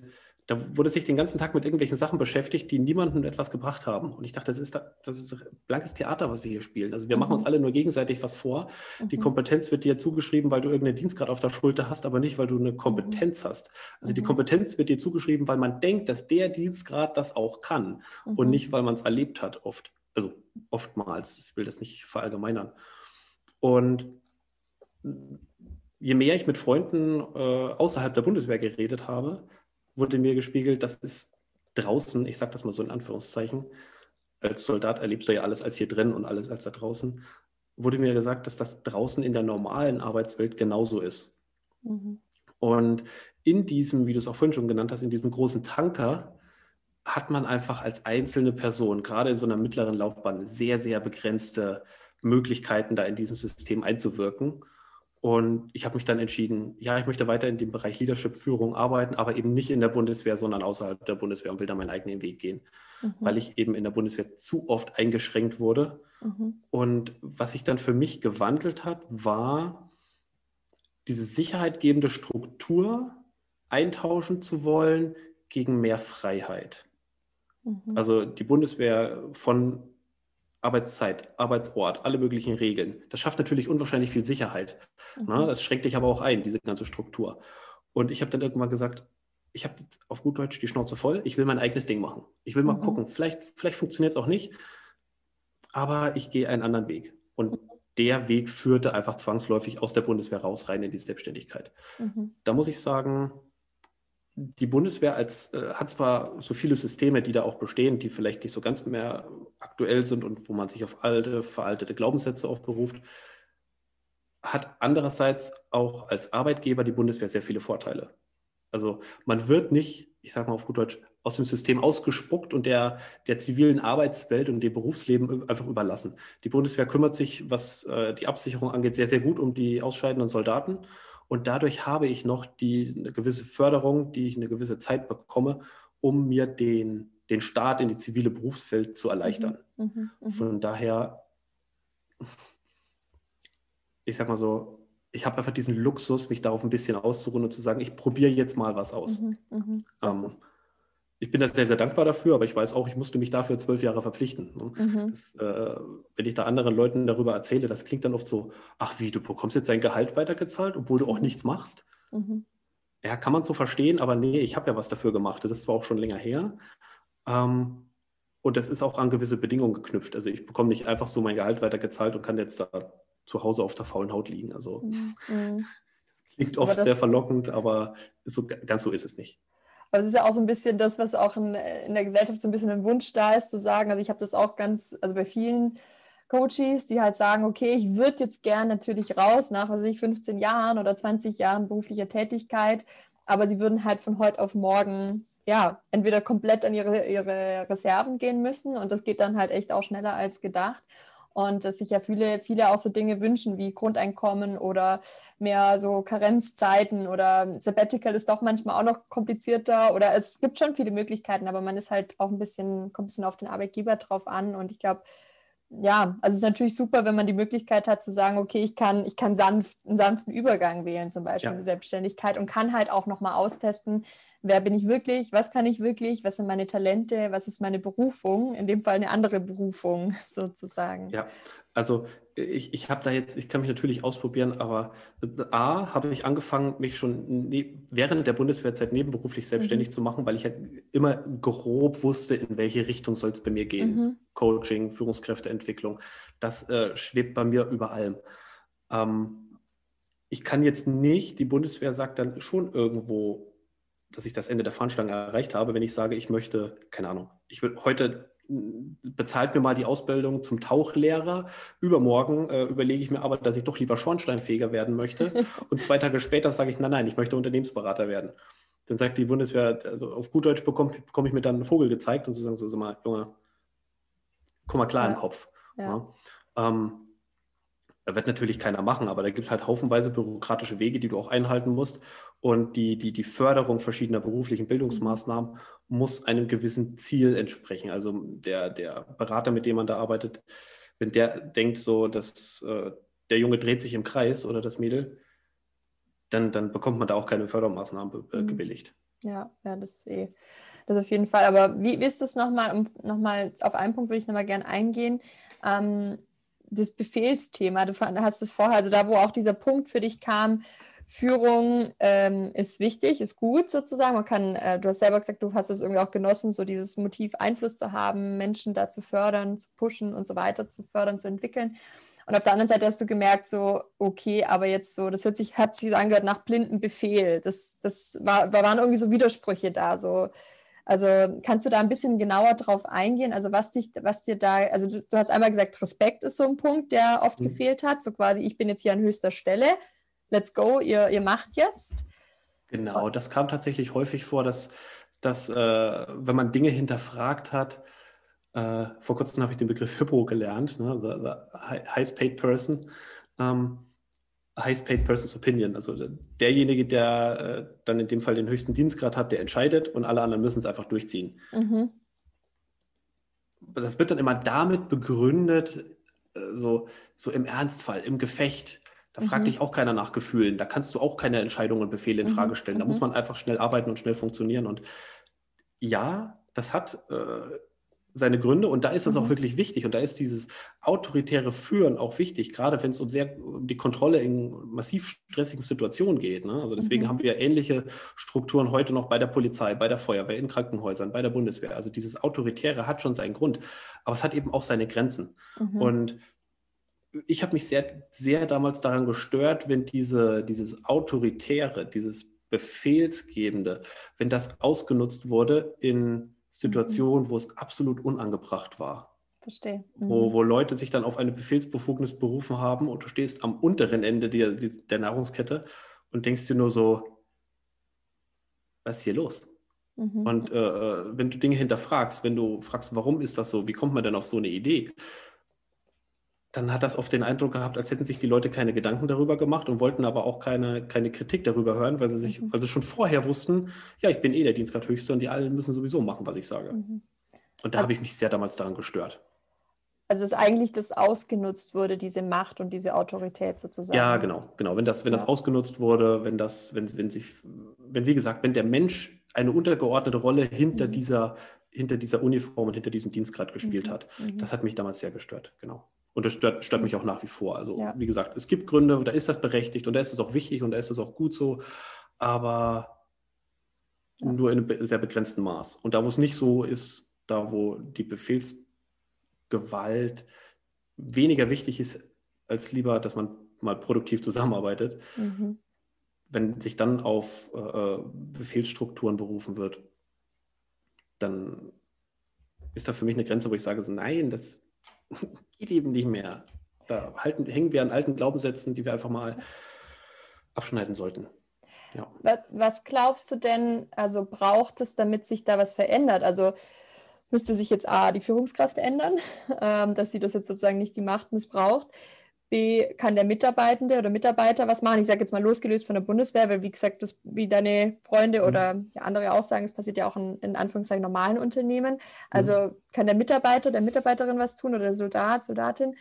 da wurde sich den ganzen Tag mit irgendwelchen Sachen beschäftigt, die niemandem etwas gebracht haben. Und ich dachte, das ist, das ist blankes Theater, was wir hier spielen. Also wir mhm. machen uns alle nur gegenseitig was vor. Mhm. Die Kompetenz wird dir zugeschrieben, weil du irgendeinen Dienstgrad auf der Schulter hast, aber nicht, weil du eine Kompetenz mhm. hast. Also die mhm. Kompetenz wird dir zugeschrieben, weil man denkt, dass der Dienstgrad das auch kann und mhm. nicht, weil man es erlebt hat oft. Also oftmals, ich will das nicht verallgemeinern. Und je mehr ich mit Freunden äh, außerhalb der Bundeswehr geredet habe, wurde mir gespiegelt, dass es draußen, ich sage das mal so in Anführungszeichen, als Soldat erlebst du ja alles als hier drin und alles als da draußen, wurde mir gesagt, dass das draußen in der normalen Arbeitswelt genauso ist. Mhm. Und in diesem, wie du es auch vorhin schon genannt hast, in diesem großen Tanker hat man einfach als einzelne Person, gerade in so einer mittleren Laufbahn, sehr, sehr begrenzte Möglichkeiten, da in diesem System einzuwirken. Und ich habe mich dann entschieden, ja, ich möchte weiter in dem Bereich Leadership-Führung arbeiten, aber eben nicht in der Bundeswehr, sondern außerhalb der Bundeswehr und will da meinen eigenen Weg gehen, mhm. weil ich eben in der Bundeswehr zu oft eingeschränkt wurde. Mhm. Und was sich dann für mich gewandelt hat, war diese sicherheitgebende Struktur eintauschen zu wollen gegen mehr Freiheit. Mhm. Also die Bundeswehr von Arbeitszeit, Arbeitsort, alle möglichen Regeln. Das schafft natürlich unwahrscheinlich viel Sicherheit. Mhm. Na, das schränkt dich aber auch ein, diese ganze Struktur. Und ich habe dann irgendwann gesagt, ich habe auf gut Deutsch die Schnauze voll, ich will mein eigenes Ding machen. Ich will mal mhm. gucken, vielleicht, vielleicht funktioniert es auch nicht, aber ich gehe einen anderen Weg. Und der Weg führte einfach zwangsläufig aus der Bundeswehr raus, rein in die Selbstständigkeit. Mhm. Da muss ich sagen, die Bundeswehr als, äh, hat zwar so viele Systeme, die da auch bestehen, die vielleicht nicht so ganz mehr aktuell sind und wo man sich auf alte, veraltete Glaubenssätze aufberuft, hat andererseits auch als Arbeitgeber die Bundeswehr sehr viele Vorteile. Also man wird nicht, ich sage mal auf gut Deutsch, aus dem System ausgespuckt und der, der zivilen Arbeitswelt und dem Berufsleben einfach überlassen. Die Bundeswehr kümmert sich, was äh, die Absicherung angeht, sehr, sehr gut um die ausscheidenden Soldaten und dadurch habe ich noch die, eine gewisse Förderung, die ich eine gewisse Zeit bekomme, um mir den, den Start in die zivile Berufswelt zu erleichtern. Mhm, mh, mh. Von daher, ich sag mal so, ich habe einfach diesen Luxus, mich darauf ein bisschen auszuruhen und zu sagen, ich probiere jetzt mal was aus. Mhm, mh. Ähm, ich bin da sehr, sehr dankbar dafür, aber ich weiß auch, ich musste mich dafür zwölf Jahre verpflichten. Ne? Mhm. Das, äh, wenn ich da anderen Leuten darüber erzähle, das klingt dann oft so, ach wie, du bekommst jetzt dein Gehalt weitergezahlt, obwohl du auch mhm. nichts machst. Mhm. Ja, kann man so verstehen, aber nee, ich habe ja was dafür gemacht. Das ist zwar auch schon länger her. Ähm, und das ist auch an gewisse Bedingungen geknüpft. Also ich bekomme nicht einfach so mein Gehalt weitergezahlt und kann jetzt da zu Hause auf der faulen Haut liegen. Also mhm. mhm. klingt oft sehr verlockend, aber so, ganz so ist es nicht. Aber es ist ja auch so ein bisschen das, was auch in, in der Gesellschaft so ein bisschen ein Wunsch da ist, zu sagen, also ich habe das auch ganz, also bei vielen Coaches, die halt sagen, okay, ich würde jetzt gern natürlich raus nach, was weiß ich, 15 Jahren oder 20 Jahren beruflicher Tätigkeit, aber sie würden halt von heute auf morgen, ja, entweder komplett an ihre, ihre Reserven gehen müssen und das geht dann halt echt auch schneller als gedacht und dass sich ja viele, viele auch so Dinge wünschen wie Grundeinkommen oder mehr so Karenzzeiten oder Sabbatical ist doch manchmal auch noch komplizierter oder es gibt schon viele Möglichkeiten, aber man ist halt auch ein bisschen, kommt ein bisschen auf den Arbeitgeber drauf an und ich glaube, ja, also es ist natürlich super, wenn man die Möglichkeit hat zu sagen, okay, ich kann, ich kann sanft, einen sanften Übergang wählen, zum Beispiel ja. in die Selbstständigkeit und kann halt auch nochmal austesten, wer bin ich wirklich, was kann ich wirklich, was sind meine Talente, was ist meine Berufung, in dem Fall eine andere Berufung sozusagen. Ja, also ich, ich habe da jetzt, ich kann mich natürlich ausprobieren, aber A, habe ich angefangen, mich schon ne, während der Bundeswehrzeit nebenberuflich selbstständig mhm. zu machen, weil ich halt immer grob wusste, in welche Richtung soll es bei mir gehen. Mhm. Coaching, Führungskräfteentwicklung, das äh, schwebt bei mir über allem. Ähm, ich kann jetzt nicht, die Bundeswehr sagt dann schon irgendwo, dass ich das Ende der Fahnenstange erreicht habe, wenn ich sage, ich möchte, keine Ahnung, ich will heute bezahlt mir mal die Ausbildung zum Tauchlehrer. Übermorgen äh, überlege ich mir aber, dass ich doch lieber Schornsteinfeger werden möchte. Und zwei Tage später sage ich, nein, nein, ich möchte Unternehmensberater werden. Dann sagt die Bundeswehr, also auf gut Deutsch bekomme, bekomme ich mir dann einen Vogel gezeigt und sie sagen so, sag mal, Junge, komm mal klar ja. im Kopf. Ja. Ja. Ähm, wird natürlich keiner machen, aber da gibt es halt haufenweise bürokratische Wege, die du auch einhalten musst. Und die, die, die Förderung verschiedener beruflichen Bildungsmaßnahmen muss einem gewissen Ziel entsprechen. Also der, der Berater, mit dem man da arbeitet, wenn der denkt so, dass äh, der Junge dreht sich im Kreis oder das Mädel, dann, dann bekommt man da auch keine Fördermaßnahmen äh, mhm. gewilligt. Ja, ja, das ist eh, das auf jeden Fall. Aber wie, wie ist das nochmal, um nochmal auf einen Punkt würde ich nochmal gerne eingehen. Ähm, das Befehlsthema, du hast es vorher, also da, wo auch dieser Punkt für dich kam, Führung ähm, ist wichtig, ist gut sozusagen. Man kann, äh, du hast selber gesagt, du hast es irgendwie auch genossen, so dieses Motiv, Einfluss zu haben, Menschen da zu fördern, zu pushen und so weiter zu fördern, zu entwickeln. Und auf der anderen Seite hast du gemerkt, so, okay, aber jetzt so, das hört sich, hat sich so angehört nach blinden Befehl. Das, das war, da waren irgendwie so Widersprüche da. So. Also kannst du da ein bisschen genauer drauf eingehen? Also was dich, was dir da, also du, du hast einmal gesagt, Respekt ist so ein Punkt, der oft mhm. gefehlt hat. So quasi, ich bin jetzt hier an höchster Stelle. Let's go, ihr, ihr macht jetzt. Genau, das kam tatsächlich häufig vor, dass, dass äh, wenn man Dinge hinterfragt hat, äh, vor kurzem habe ich den Begriff Hippo gelernt, ne? the, the highest paid person. Ähm, highest paid person's opinion. Also derjenige, der äh, dann in dem Fall den höchsten Dienstgrad hat, der entscheidet und alle anderen müssen es einfach durchziehen. Mhm. Das wird dann immer damit begründet, äh, so, so im Ernstfall, im Gefecht. Da fragt mhm. dich auch keiner nach Gefühlen. Da kannst du auch keine Entscheidungen und Befehle in mhm. Frage stellen. Da muss mhm. man einfach schnell arbeiten und schnell funktionieren. Und ja, das hat äh, seine Gründe und da ist es mhm. auch wirklich wichtig und da ist dieses autoritäre Führen auch wichtig, gerade wenn es um sehr um die Kontrolle in massiv stressigen Situationen geht. Ne? Also deswegen mhm. haben wir ähnliche Strukturen heute noch bei der Polizei, bei der Feuerwehr, in Krankenhäusern, bei der Bundeswehr. Also dieses autoritäre hat schon seinen Grund, aber es hat eben auch seine Grenzen. Mhm. Und ich habe mich sehr, sehr damals daran gestört, wenn diese, dieses autoritäre, dieses Befehlsgebende, wenn das ausgenutzt wurde in Situation, mhm. wo es absolut unangebracht war. Verstehe. Mhm. Wo, wo Leute sich dann auf eine Befehlsbefugnis berufen haben und du stehst am unteren Ende der, der Nahrungskette und denkst dir nur so, was ist hier los? Mhm. Und äh, äh, wenn du Dinge hinterfragst, wenn du fragst, warum ist das so, wie kommt man denn auf so eine Idee, dann hat das oft den Eindruck gehabt, als hätten sich die Leute keine Gedanken darüber gemacht und wollten aber auch keine, keine Kritik darüber hören, weil sie sich, mhm. weil sie schon vorher wussten, ja, ich bin eh der Dienstgrad-Höchste und die allen müssen sowieso machen, was ich sage. Mhm. Und da also, habe ich mich sehr damals daran gestört. Also dass eigentlich das ausgenutzt wurde, diese Macht und diese Autorität sozusagen. Ja, genau, genau. Wenn das, wenn ja. das ausgenutzt wurde, wenn das, wenn, wenn sich, wenn, wie gesagt, wenn der Mensch eine untergeordnete Rolle hinter mhm. dieser, hinter dieser Uniform und hinter diesem Dienstgrad gespielt mhm. hat, mhm. das hat mich damals sehr gestört, genau. Und das stört, stört mich auch nach wie vor. Also, ja. wie gesagt, es gibt Gründe, da ist das berechtigt und da ist es auch wichtig und da ist es auch gut so, aber ja. nur in einem sehr begrenzten Maß. Und da, wo es nicht so ist, da, wo die Befehlsgewalt weniger wichtig ist, als lieber, dass man mal produktiv zusammenarbeitet, mhm. wenn sich dann auf äh, äh Befehlsstrukturen berufen wird, dann ist da für mich eine Grenze, wo ich sage, nein, das geht eben nicht mehr. Da halten, hängen wir an alten Glaubenssätzen, die wir einfach mal abschneiden sollten. Ja. Was, glaubst du denn, also braucht es, damit sich da was verändert? Also müsste sich jetzt A, die Führungskraft ändern, ähm, dass sie das jetzt sozusagen nicht die Macht missbraucht. B, kann der Mitarbeitende oder Mitarbeiter was machen? Ich sage jetzt mal losgelöst von der Bundeswehr, weil wie gesagt, das, wie deine Freunde mhm. oder ja, andere auch sagen, es passiert ja auch in, in Anführungszeichen normalen Unternehmen. Also mhm. kann der Mitarbeiter, der Mitarbeiterin was tun oder der Soldat, Soldatin?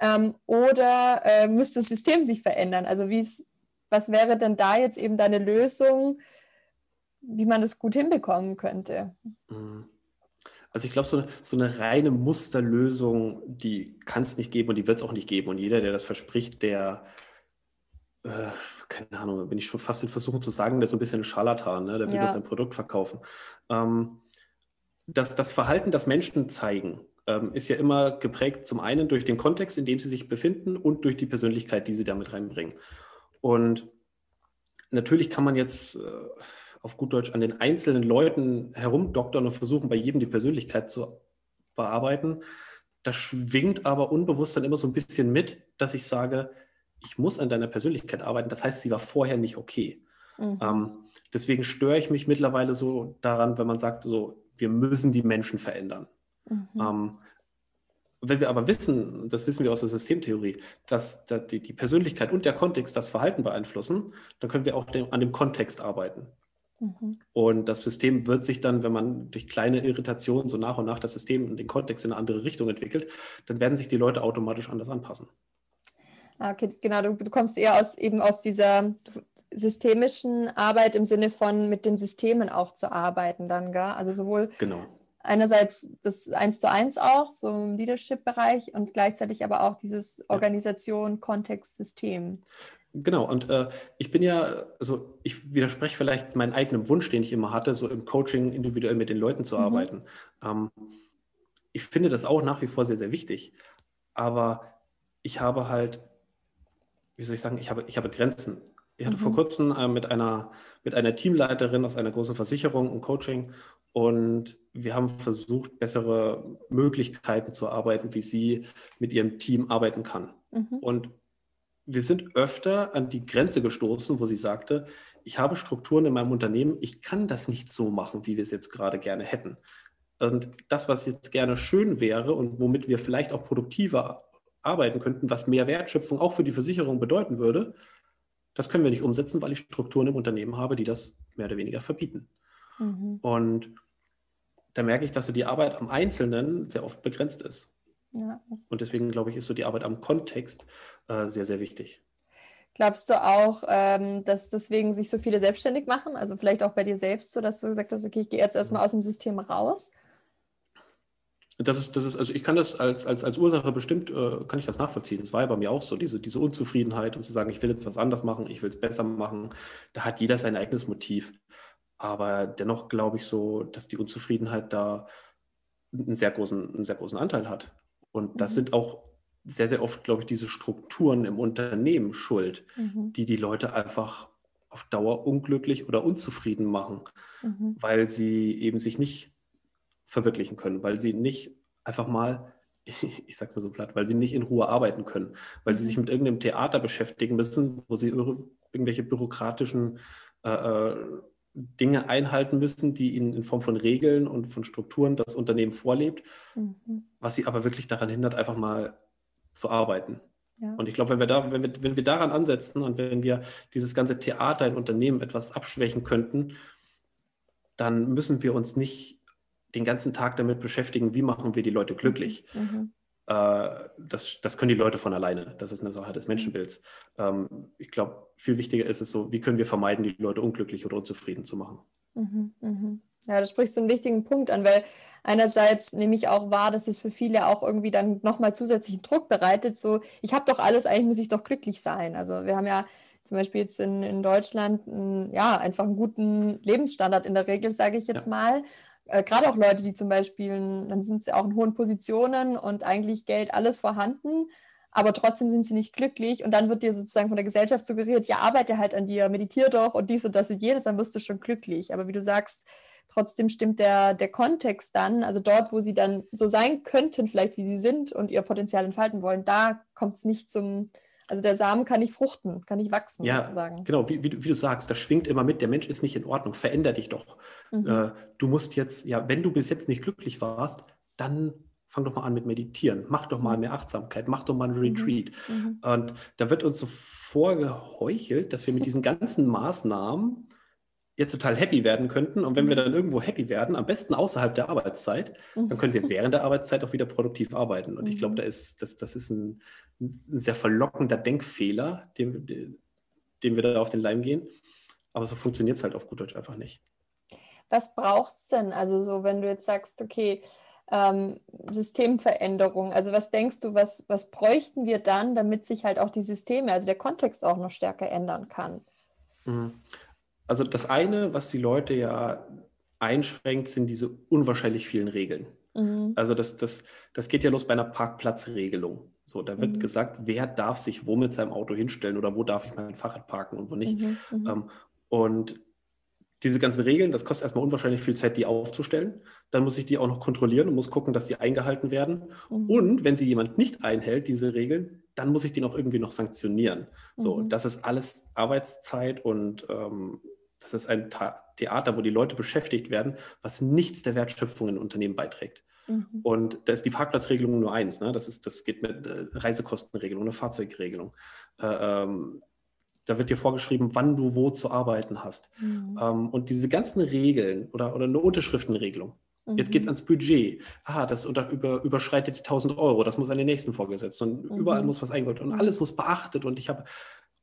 Ähm, oder äh, müsste das System sich verändern? Also was wäre denn da jetzt eben deine Lösung, wie man das gut hinbekommen könnte? Mhm. Also ich glaube, so eine, so eine reine Musterlösung, die kann es nicht geben und die wird es auch nicht geben. Und jeder, der das verspricht, der, äh, keine Ahnung, bin ich schon fast in Versuchung zu sagen, der ist so ein bisschen ein Scharlatan, ne? der will ja. sein Produkt verkaufen. Ähm, das, das Verhalten, das Menschen zeigen, ähm, ist ja immer geprägt zum einen durch den Kontext, in dem sie sich befinden und durch die Persönlichkeit, die sie damit reinbringen. Und natürlich kann man jetzt... Äh, auf gut Deutsch an den einzelnen Leuten herumdoktern und versuchen, bei jedem die Persönlichkeit zu bearbeiten. Das schwingt aber unbewusst dann immer so ein bisschen mit, dass ich sage, ich muss an deiner Persönlichkeit arbeiten. Das heißt, sie war vorher nicht okay. Mhm. Ähm, deswegen störe ich mich mittlerweile so daran, wenn man sagt, so, wir müssen die Menschen verändern. Mhm. Ähm, wenn wir aber wissen, das wissen wir aus der Systemtheorie, dass die, die Persönlichkeit und der Kontext das Verhalten beeinflussen, dann können wir auch an dem Kontext arbeiten. Mhm. Und das System wird sich dann, wenn man durch kleine Irritationen so nach und nach das System und den Kontext in eine andere Richtung entwickelt, dann werden sich die Leute automatisch anders anpassen. Ah, okay, genau, du, du kommst eher aus eben aus dieser systemischen Arbeit im Sinne von mit den Systemen auch zu arbeiten dann, gell? Also sowohl genau. einerseits das Eins zu eins auch, so im Leadership-Bereich und gleichzeitig aber auch dieses Organisation. Kontext, System. Genau, und äh, ich bin ja, also ich widerspreche vielleicht meinen eigenen Wunsch, den ich immer hatte, so im Coaching individuell mit den Leuten zu mhm. arbeiten. Ähm, ich finde das auch nach wie vor sehr, sehr wichtig. Aber ich habe halt, wie soll ich sagen, ich habe, ich habe Grenzen. Ich hatte mhm. vor kurzem äh, mit, einer, mit einer Teamleiterin aus einer großen Versicherung ein Coaching und wir haben versucht, bessere Möglichkeiten zu arbeiten, wie sie mit ihrem Team arbeiten kann. Mhm. Und wir sind öfter an die Grenze gestoßen, wo sie sagte, ich habe Strukturen in meinem Unternehmen, ich kann das nicht so machen, wie wir es jetzt gerade gerne hätten. Und das, was jetzt gerne schön wäre und womit wir vielleicht auch produktiver arbeiten könnten, was mehr Wertschöpfung auch für die Versicherung bedeuten würde, das können wir nicht umsetzen, weil ich Strukturen im Unternehmen habe, die das mehr oder weniger verbieten. Mhm. Und da merke ich, dass so die Arbeit am Einzelnen sehr oft begrenzt ist. Ja. Und deswegen glaube ich, ist so die Arbeit am Kontext äh, sehr, sehr wichtig. Glaubst du auch, ähm, dass deswegen sich so viele selbstständig machen? Also vielleicht auch bei dir selbst so, dass du gesagt hast, okay, ich gehe jetzt erstmal aus dem System raus? Das ist, das ist, also ich kann das als, als, als Ursache bestimmt, äh, kann ich das nachvollziehen. Das war ja bei mir auch so, diese, diese Unzufriedenheit und zu sagen, ich will jetzt was anders machen, ich will es besser machen. Da hat jeder sein eigenes Motiv. Aber dennoch glaube ich so, dass die Unzufriedenheit da einen sehr großen, einen sehr großen Anteil hat. Und das mhm. sind auch sehr, sehr oft, glaube ich, diese Strukturen im Unternehmen schuld, mhm. die die Leute einfach auf Dauer unglücklich oder unzufrieden machen, mhm. weil sie eben sich nicht verwirklichen können, weil sie nicht einfach mal, ich sage mal so platt, weil sie nicht in Ruhe arbeiten können, weil sie sich mhm. mit irgendeinem Theater beschäftigen müssen, wo sie irgendwelche bürokratischen äh, äh, Dinge einhalten müssen, die ihnen in Form von Regeln und von Strukturen das Unternehmen vorlebt, mhm. was sie aber wirklich daran hindert, einfach mal zu arbeiten. Ja. Und ich glaube, wenn wir, da, wenn, wir, wenn wir daran ansetzen und wenn wir dieses ganze Theater in Unternehmen etwas abschwächen könnten, dann müssen wir uns nicht den ganzen Tag damit beschäftigen, wie machen wir die Leute glücklich. Mhm. Äh, das, das können die Leute von alleine. Das ist eine Sache des Menschenbilds. Ähm, ich glaube, viel wichtiger ist es so, wie können wir vermeiden, die Leute unglücklich oder unzufrieden zu machen. Mhm, mh. Ja, da sprichst du einen wichtigen Punkt an, weil einerseits nehme ich auch wahr, dass es für viele auch irgendwie dann nochmal zusätzlichen Druck bereitet. So, ich habe doch alles, eigentlich muss ich doch glücklich sein. Also wir haben ja zum Beispiel jetzt in, in Deutschland ja, einfach einen guten Lebensstandard in der Regel, sage ich jetzt ja. mal äh, gerade auch Leute, die zum Beispiel, dann sind sie auch in hohen Positionen und eigentlich Geld alles vorhanden, aber trotzdem sind sie nicht glücklich und dann wird dir sozusagen von der Gesellschaft suggeriert, ja, arbeite halt an dir, meditiere doch und dies und das und jedes, dann wirst du schon glücklich. Aber wie du sagst, trotzdem stimmt der, der Kontext dann, also dort, wo sie dann so sein könnten, vielleicht wie sie sind und ihr Potenzial entfalten wollen, da kommt es nicht zum, also der Samen kann nicht fruchten, kann nicht wachsen, ja, sozusagen. Genau, wie, wie, wie, du sagst, das schwingt immer mit, der Mensch ist nicht in Ordnung, veränder dich doch. Mhm. Äh, du musst jetzt, ja, wenn du bis jetzt nicht glücklich warst, dann fang doch mal an mit Meditieren, mach doch mal mhm. mehr Achtsamkeit, mach doch mal ein mhm. Retreat. Mhm. Und da wird uns so vorgeheuchelt, dass wir mit diesen ganzen Maßnahmen jetzt total happy werden könnten. Und wenn wir mhm. dann irgendwo happy werden, am besten außerhalb der Arbeitszeit, dann können wir während der Arbeitszeit auch wieder produktiv arbeiten. Und ich glaube, da ist, das, das ist ein, ein sehr verlockender Denkfehler, den, den wir da auf den Leim gehen. Aber so funktioniert es halt auf gut Deutsch einfach nicht. Was braucht es denn? Also so, wenn du jetzt sagst, okay, ähm, Systemveränderung, also was denkst du, was, was bräuchten wir dann, damit sich halt auch die Systeme, also der Kontext auch noch stärker ändern kann? Mhm. Also das eine, was die Leute ja einschränkt, sind diese unwahrscheinlich vielen Regeln. Mhm. Also das, das, das geht ja los bei einer Parkplatzregelung. So, da wird mhm. gesagt, wer darf sich wo mit seinem Auto hinstellen oder wo darf ich mein Fahrrad parken und wo nicht. Mhm. mhm. Ähm, und diese ganzen Regeln, das kostet erstmal unwahrscheinlich viel Zeit, die aufzustellen. Dann muss ich die auch noch kontrollieren und muss gucken, dass die eingehalten werden. Mhm. Und wenn sie jemand nicht einhält, diese Regeln, dann muss ich die noch irgendwie noch sanktionieren. So, mhm. das ist alles Arbeitszeit und ähm, das ist ein Theater, wo die Leute beschäftigt werden, was nichts der Wertschöpfung in Unternehmen beiträgt. Mhm. Und da ist die Parkplatzregelung nur eins. Ne? Das, ist, das geht mit äh, Reisekostenregelung, eine Fahrzeugregelung. Äh, ähm, da wird dir vorgeschrieben, wann du wo zu arbeiten hast. Mhm. Ähm, und diese ganzen Regeln oder, oder eine Unterschriftenregelung. Mhm. Jetzt geht es ans Budget. Ah, das unter, über, überschreitet die 1000 Euro. Das muss an den nächsten vorgesetzt. Und mhm. überall muss was eingeholt. Und alles muss beachtet. Und ich habe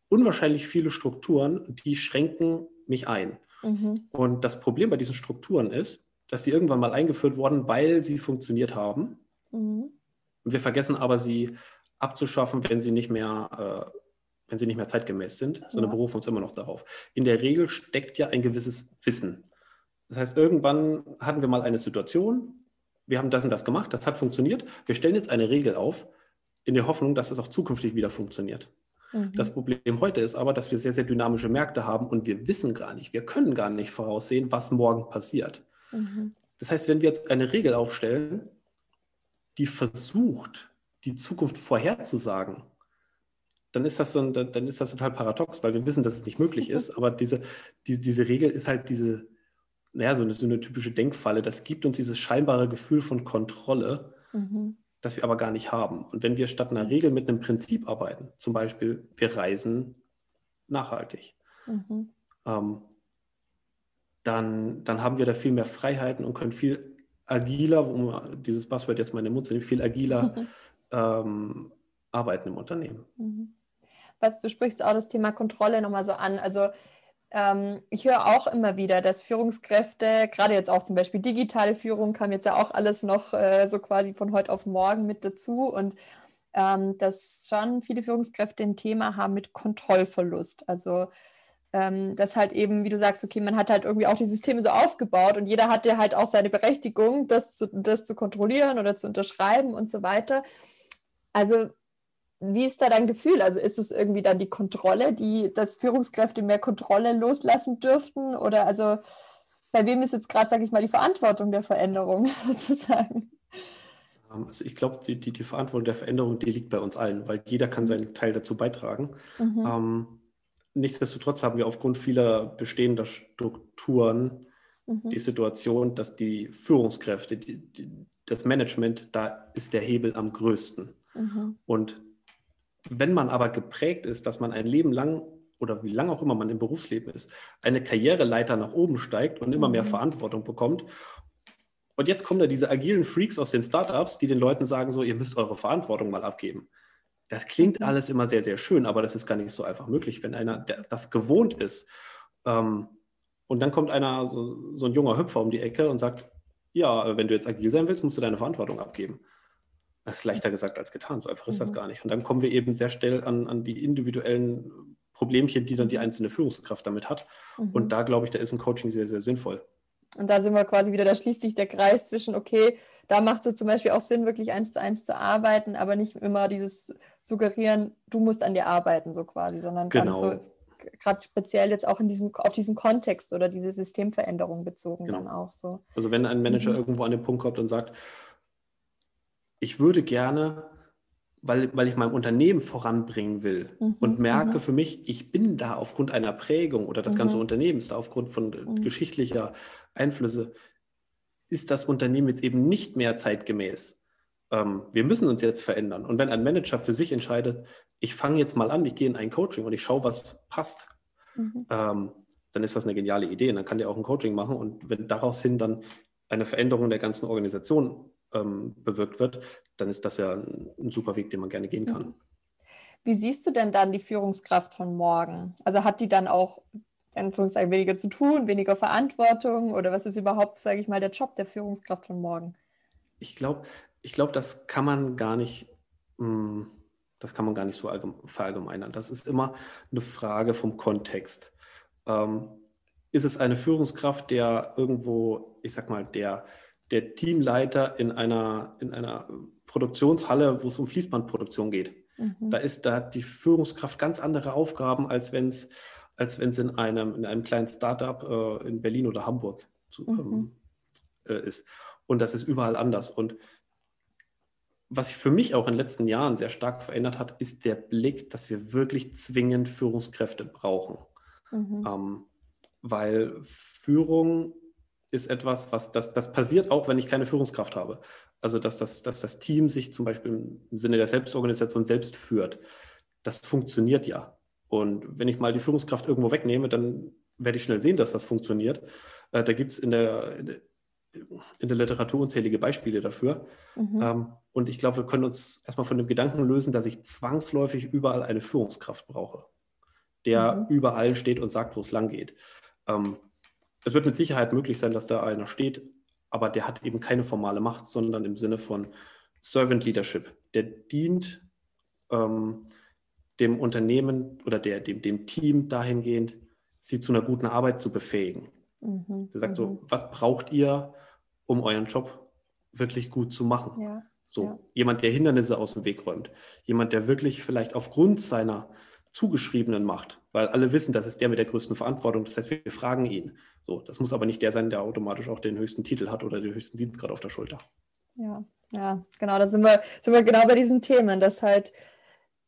unwahrscheinlich viele Strukturen, die schränken mich ein. Mhm. Und das Problem bei diesen Strukturen ist, dass sie irgendwann mal eingeführt wurden, weil sie funktioniert haben. Mhm. Und wir vergessen aber, sie abzuschaffen, wenn sie nicht mehr äh, wenn sie nicht mehr zeitgemäß sind, sondern ja. berufen uns immer noch darauf. In der Regel steckt ja ein gewisses Wissen. Das heißt, irgendwann hatten wir mal eine Situation, wir haben das und das gemacht, das hat funktioniert, wir stellen jetzt eine Regel auf, in der Hoffnung, dass es auch zukünftig wieder funktioniert. Mhm. Das Problem heute ist aber, dass wir sehr, sehr dynamische Märkte haben und wir wissen gar nicht, wir können gar nicht voraussehen, was morgen passiert. Mhm. Das heißt, wenn wir jetzt eine Regel aufstellen, die versucht, die Zukunft vorherzusagen, dann ist das so ein, dann ist das total paradox, weil wir wissen, dass es nicht möglich ist. Aber diese, die, diese Regel ist halt diese, naja, so eine, so eine typische Denkfalle. Das gibt uns dieses scheinbare Gefühl von Kontrolle, mhm. das wir aber gar nicht haben. Und wenn wir statt einer Regel mit einem Prinzip arbeiten, zum Beispiel, wir reisen nachhaltig, mhm. ähm, dann, dann haben wir da viel mehr Freiheiten und können viel agiler, um dieses Buzzword jetzt mal in den Mund zu nehmen, viel agiler ähm, arbeiten im Unternehmen. Was du sprichst auch das Thema Kontrolle nochmal so an. Also ähm, ich höre auch immer wieder, dass Führungskräfte, gerade jetzt auch zum Beispiel digitale Führung, kam jetzt ja auch alles noch äh, so quasi von heute auf morgen mit dazu und ähm, dass schon viele Führungskräfte ein Thema haben mit Kontrollverlust. Also ähm, dass halt eben, wie du sagst, okay, man hat halt irgendwie auch die Systeme so aufgebaut und jeder hatte halt auch seine Berechtigung, das zu, das zu kontrollieren oder zu unterschreiben und so weiter. Also wie ist da dein Gefühl? Also ist es irgendwie dann die Kontrolle, die, dass Führungskräfte mehr Kontrolle loslassen dürften? Oder also bei wem ist jetzt gerade, sage ich mal, die Verantwortung der Veränderung sozusagen? Ähm, also ich glaube, die, die, die, Verantwortung der Veränderung, die liegt bei uns allen, weil jeder kann seinen Teil dazu beitragen. Mhm. Ähm, nichtsdestotrotz haben wir aufgrund vieler bestehender Strukturen mhm. die Situation, dass die Führungskräfte, die, die, das Management, da ist der Hebel am größten. Mhm. Und wenn man aber geprägt ist, dass man ein Leben lang oder wie lange auch immer man im Berufsleben ist, eine Karriereleiter nach oben steigt und immer mehr mhm. Verantwortung bekommt. Und jetzt kommen da diese agilen Freaks aus den Startups, die den Leuten sagen, so, ihr müsst eure Verantwortung mal abgeben. Das klingt mhm. alles immer sehr, sehr schön, aber das ist gar nicht so einfach möglich, wenn einer das gewohnt ist. Ähm, und dann kommt einer, so, so ein junger Hüpfer um die Ecke und sagt, ja, wenn du jetzt agil sein willst, musst du deine Verantwortung abgeben. Das ist leichter gesagt als getan. So einfach ist mhm. das gar nicht. Und dann kommen wir eben sehr schnell an, an die individuellen Problemchen, die dann die einzelne Führungskraft damit hat. Mhm. Und da glaube ich, da ist ein Coaching sehr, sehr sinnvoll. Und da sind wir quasi wieder, da schließt sich der Kreis zwischen, okay, da macht es zum Beispiel auch Sinn, wirklich eins zu eins zu arbeiten, aber nicht immer dieses Suggerieren, du musst an dir arbeiten, so quasi, sondern genau. so gerade speziell jetzt auch in diesem, auf diesen Kontext oder diese Systemveränderung bezogen genau. dann auch so. Also wenn ein Manager mhm. irgendwo an den Punkt kommt und sagt, ich würde gerne, weil, weil ich mein Unternehmen voranbringen will mhm, und merke mhm. für mich, ich bin da aufgrund einer Prägung oder das ganze mhm. Unternehmen ist da aufgrund von mhm. geschichtlicher Einflüsse, ist das Unternehmen jetzt eben nicht mehr zeitgemäß. Ähm, wir müssen uns jetzt verändern. Und wenn ein Manager für sich entscheidet, ich fange jetzt mal an, ich gehe in ein Coaching und ich schaue, was passt, mhm. ähm, dann ist das eine geniale Idee. Und dann kann der auch ein Coaching machen. Und wenn daraus hin dann eine Veränderung der ganzen Organisation ähm, bewirkt wird, dann ist das ja ein, ein, super Weg, den man gerne gehen kann. Mhm. Wie siehst du denn dann die Führungskraft von morgen? Also hat die dann auch Anführungszeichen weniger zu tun, weniger Verantwortung oder was ist überhaupt, sage ich mal, der Job der Führungskraft von morgen? Ich glaube, ich glaube, das kann man gar nicht, hm, das kann man gar nicht so verallgemeinern. Das ist immer eine Frage vom Kontext. Ähm, ist es eine Führungskraft, der irgendwo, ich sag mal, der der Teamleiter in einer, in einer Produktionshalle, wo es um Fließbandproduktion geht. Mhm. Da ist, da hat die Führungskraft ganz andere Aufgaben, als wenn es als in einem, in einem kleinen Startup äh, in Berlin oder Hamburg zu, mhm. ähm, äh, ist. Und das ist überall anders. Und was sich für mich auch in den letzten Jahren sehr stark verändert hat, ist der Blick, dass wir wirklich zwingend Führungskräfte brauchen. Mhm. Ähm, weil Führung ist etwas, was das, das passiert auch, wenn ich keine Führungskraft habe. Also dass das, dass das Team sich zum Beispiel im Sinne der Selbstorganisation selbst führt. Das funktioniert ja. Und wenn ich mal die Führungskraft irgendwo wegnehme, dann werde ich schnell sehen, dass das funktioniert. Äh, da gibt es in der, in der Literatur unzählige Beispiele dafür. Mhm. Ähm, und ich glaube, wir können uns erstmal von dem Gedanken lösen, dass ich zwangsläufig überall eine Führungskraft brauche, der mhm. überall steht und sagt, wo es lang geht. Es wird mit Sicherheit möglich sein, dass da einer steht, aber der hat eben keine formale Macht, sondern im Sinne von Servant Leadership. Der dient, ähm, dem Unternehmen oder der, dem, dem Team dahingehend, sie zu einer guten Arbeit zu befähigen. Mhm. Der sagt mhm. so, was braucht ihr, um euren Job wirklich gut zu machen? Ja. So, ja. jemand, der Hindernisse aus dem Weg räumt. Jemand, der wirklich vielleicht aufgrund seiner zugeschriebenen Macht, weil alle wissen, das ist der mit der größten Verantwortung. Das heißt, wir fragen ihn. So, das muss aber nicht der sein, der automatisch auch den höchsten Titel hat oder den höchsten Dienstgrad auf der Schulter. Ja, ja, genau, da sind wir, sind wir genau bei diesen Themen, dass halt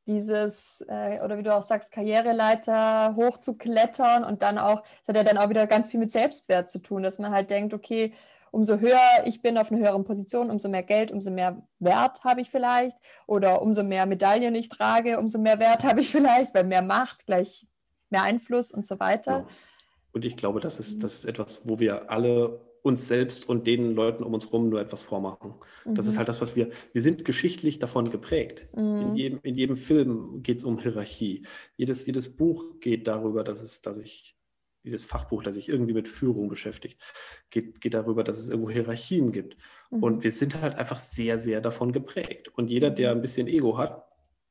dieses, äh, oder wie du auch sagst, Karriereleiter hochzuklettern und dann auch, das hat ja dann auch wieder ganz viel mit Selbstwert zu tun, dass man halt denkt, okay, umso höher ich bin auf einer höheren Position, umso mehr Geld, umso mehr Wert habe ich vielleicht. Oder umso mehr Medaillen ich trage, umso mehr Wert habe ich vielleicht, weil mehr Macht gleich mehr Einfluss und so weiter. Ja. Und ich glaube, das ist, das ist etwas, wo wir alle uns selbst und den Leuten um uns herum nur etwas vormachen. Mhm. Das ist mhm. halt das, was wir, wir sind geschichtlich davon geprägt. Mhm. In, jedem, in jedem Film geht es um Hierarchie. Jedes, jedes Buch geht darüber, dass es, dass ich jedes Fachbuch, das sich irgendwie mit Führung beschäftigt, geht, geht darüber, dass es irgendwo Hierarchien gibt. Mhm. Und wir sind halt einfach sehr, sehr davon geprägt. Und jeder, der mhm. ein bisschen Ego hat,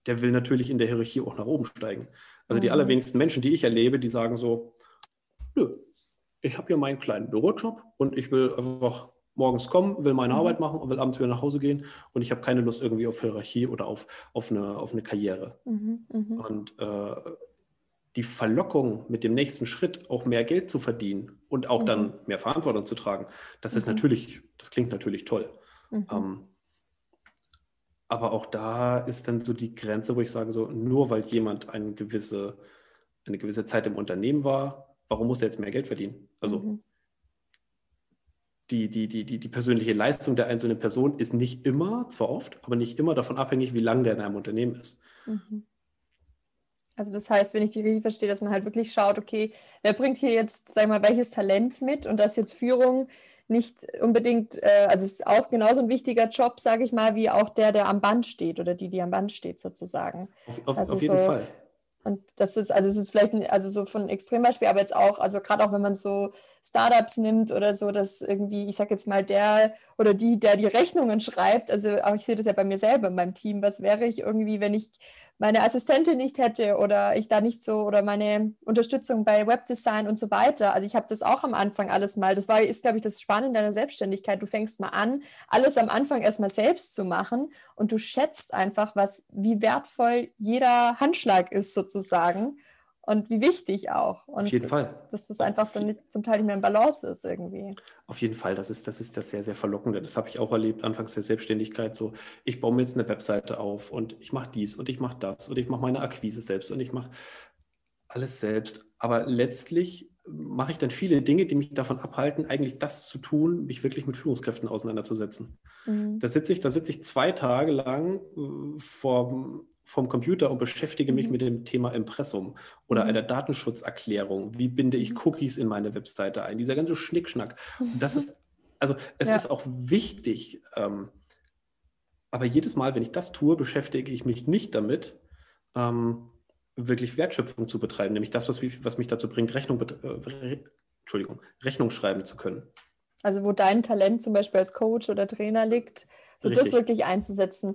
der will natürlich in der Hierarchie auch nach oben steigen. Also mhm. die allerwenigsten Menschen, die ich erlebe, die sagen so, nö, ich habe hier meinen kleinen Bürojob und ich will einfach morgens kommen, will meine mhm. Arbeit machen und will abends wieder nach Hause gehen und ich habe keine Lust irgendwie auf Hierarchie oder auf, auf, eine, auf eine Karriere. Mhm, mh. Und äh, die Verlockung mit dem nächsten Schritt auch mehr Geld zu verdienen und auch mhm. dann mehr Verantwortung zu tragen, das ist mhm. natürlich, das klingt natürlich toll. Mhm. Ähm, aber auch da ist dann so die Grenze, wo ich sage, so, nur weil jemand eine gewisse, eine gewisse Zeit im Unternehmen war, warum muss er jetzt mehr Geld verdienen? Also mhm. die, die, die, die, die persönliche Leistung der einzelnen Person ist nicht immer, zwar oft, aber nicht immer davon abhängig, wie lange der in einem Unternehmen ist. Mhm. Also das heißt, wenn ich die richtig verstehe, dass man halt wirklich schaut, okay, wer bringt hier jetzt, sag mal, welches Talent mit und dass jetzt Führung nicht unbedingt, äh, also es ist auch genauso ein wichtiger Job, sage ich mal, wie auch der, der am Band steht oder die, die am Band steht sozusagen. Auf, auf, also auf jeden so, Fall. Und das ist, also es ist vielleicht ein, also so von Extrembeispiel, aber jetzt auch, also gerade auch wenn man so Startups nimmt oder so, dass irgendwie, ich sage jetzt mal, der oder die, der die Rechnungen schreibt, also auch ich sehe das ja bei mir selber in meinem Team, was wäre ich irgendwie, wenn ich meine Assistentin nicht hätte oder ich da nicht so oder meine Unterstützung bei Webdesign und so weiter. Also ich habe das auch am Anfang alles mal. Das war ist glaube ich das Spannende deiner Selbstständigkeit. Du fängst mal an, alles am Anfang erstmal selbst zu machen und du schätzt einfach, was wie wertvoll jeder Handschlag ist sozusagen und wie wichtig auch. Und Auf jeden Fall. Dass das einfach dann nicht, zum Teil nicht mehr in Balance ist irgendwie. Auf jeden Fall, das ist, das ist das sehr, sehr Verlockende. Das habe ich auch erlebt, anfangs der Selbstständigkeit. So, ich baue mir jetzt eine Webseite auf und ich mache dies und ich mache das und ich mache meine Akquise selbst und ich mache alles selbst. Aber letztlich mache ich dann viele Dinge, die mich davon abhalten, eigentlich das zu tun, mich wirklich mit Führungskräften auseinanderzusetzen. Mhm. Da sitze ich, da sitze ich zwei Tage lang äh, vor vom Computer und beschäftige mich mhm. mit dem Thema Impressum oder mhm. einer Datenschutzerklärung. Wie binde ich mhm. Cookies in meine Webseite ein? Dieser ganze Schnickschnack. Das ist, also es ja. ist auch wichtig, ähm, aber jedes Mal, wenn ich das tue, beschäftige ich mich nicht damit, ähm, wirklich Wertschöpfung zu betreiben, nämlich das, was mich, was mich dazu bringt, Rechnung, äh, Entschuldigung, Rechnung schreiben zu können. Also wo dein Talent zum Beispiel als Coach oder Trainer liegt, so Richtig. das wirklich einzusetzen.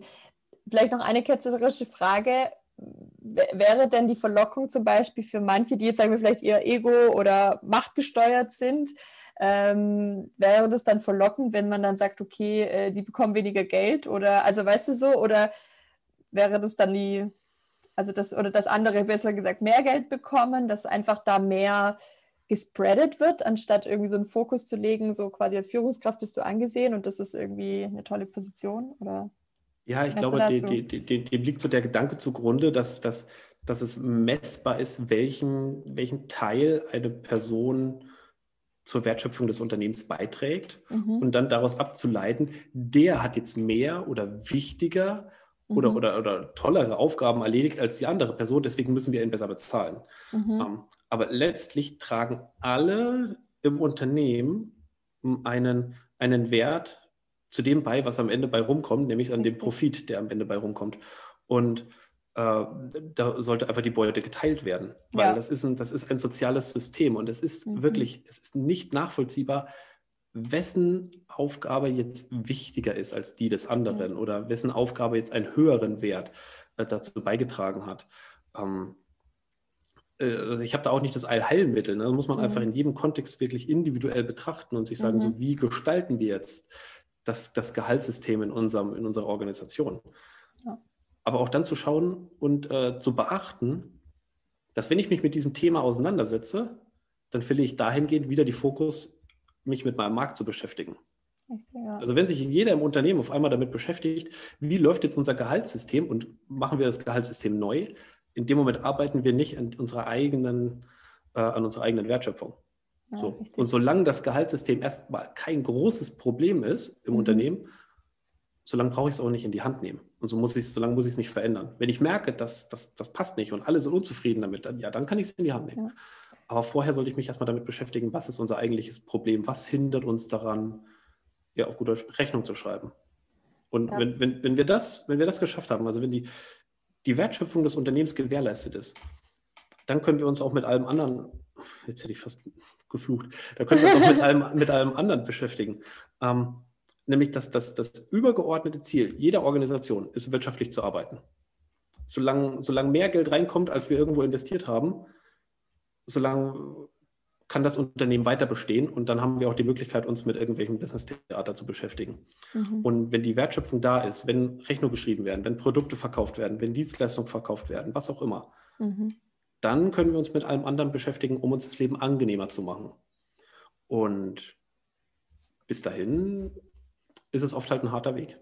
Vielleicht noch eine ketzerische Frage. Wäre denn die Verlockung zum Beispiel für manche, die jetzt sagen wir vielleicht eher ego- oder machtgesteuert sind, ähm, wäre das dann verlockend, wenn man dann sagt, okay, äh, sie bekommen weniger Geld oder also weißt du so, oder wäre das dann die, also das oder das andere besser gesagt mehr Geld bekommen, dass einfach da mehr gespreadet wird, anstatt irgendwie so einen Fokus zu legen, so quasi als Führungskraft bist du angesehen und das ist irgendwie eine tolle Position oder? Ja, ich glaube, dem, dem, dem liegt so der Gedanke zugrunde, dass, dass, dass es messbar ist, welchen, welchen Teil eine Person zur Wertschöpfung des Unternehmens beiträgt mhm. und dann daraus abzuleiten, der hat jetzt mehr oder wichtiger mhm. oder, oder, oder tollere Aufgaben erledigt als die andere Person, deswegen müssen wir ihn besser bezahlen. Mhm. Ähm, aber letztlich tragen alle im Unternehmen einen, einen Wert zu dem bei, was am Ende bei rumkommt, nämlich an Richtig. dem Profit, der am Ende bei rumkommt. Und äh, da sollte einfach die Beute geteilt werden, weil ja. das, ist ein, das ist ein soziales System und es ist mhm. wirklich, es ist nicht nachvollziehbar, wessen Aufgabe jetzt wichtiger ist als die des anderen mhm. oder wessen Aufgabe jetzt einen höheren Wert äh, dazu beigetragen hat. ähm, äh, ich habe da auch nicht das Allheilmittel. Ne? Das muss man mhm. einfach in jedem Kontext wirklich individuell betrachten und sich sagen, mhm. so wie gestalten wir jetzt das, das Gehaltssystem in, unserem, in unserer Organisation. Ja. Aber auch dann zu schauen und äh, zu beachten, dass wenn ich mich mit diesem Thema auseinandersetze, dann verliere ich dahingehend wieder die Fokus, mich mit meinem Markt zu beschäftigen. Ja. Also wenn sich jeder im Unternehmen auf einmal damit beschäftigt, wie läuft jetzt unser Gehaltssystem und machen wir das Gehaltssystem neu, in dem Moment arbeiten wir nicht an unserer eigenen, äh, an unserer eigenen Wertschöpfung. Ja, so. Und solange das Gehaltssystem erstmal kein großes Problem ist im mhm. Unternehmen, solange brauche ich es auch nicht in die Hand nehmen. Und so muss ich solange muss ich es nicht verändern. Wenn ich merke, dass, dass das passt nicht und alle sind unzufrieden damit, dann ja, dann kann ich es in die Hand nehmen. Ja. Aber vorher sollte ich mich erstmal damit beschäftigen, was ist unser eigentliches Problem, was hindert uns daran, ja, auf guter Rechnung zu schreiben. Und ja. wenn, wenn, wenn, wir das, wenn wir das geschafft haben, also wenn die, die Wertschöpfung des Unternehmens gewährleistet ist, dann können wir uns auch mit allem anderen, jetzt hätte ich fast geflucht, da können wir uns auch mit allem, mit allem anderen beschäftigen. Ähm, nämlich, dass das, das übergeordnete Ziel jeder Organisation ist, wirtschaftlich zu arbeiten. Solange, solange mehr Geld reinkommt, als wir irgendwo investiert haben, solange kann das Unternehmen weiter bestehen und dann haben wir auch die Möglichkeit, uns mit irgendwelchem Business-Theater zu beschäftigen. Mhm. Und wenn die Wertschöpfung da ist, wenn Rechnungen geschrieben werden, wenn Produkte verkauft werden, wenn Dienstleistungen verkauft werden, was auch immer, mhm. Dann können wir uns mit allem anderen beschäftigen, um uns das Leben angenehmer zu machen. Und bis dahin ist es oft halt ein harter Weg.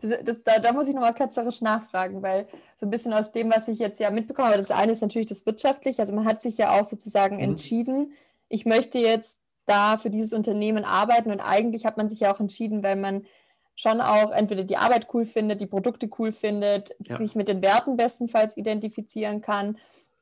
Das, das, da, da, muss ich nochmal ketzerisch nachfragen, weil so ein bisschen aus dem, was ich jetzt ja mitbekomme, aber das eine ist natürlich das Wirtschaftliche. Also man hat sich ja auch sozusagen mhm. entschieden, ich möchte jetzt da für dieses Unternehmen arbeiten und eigentlich hat man sich ja auch entschieden, weil man schon auch entweder die Arbeit cool findet, die Produkte cool findet, ja. sich mit den Werten bestenfalls identifizieren kann.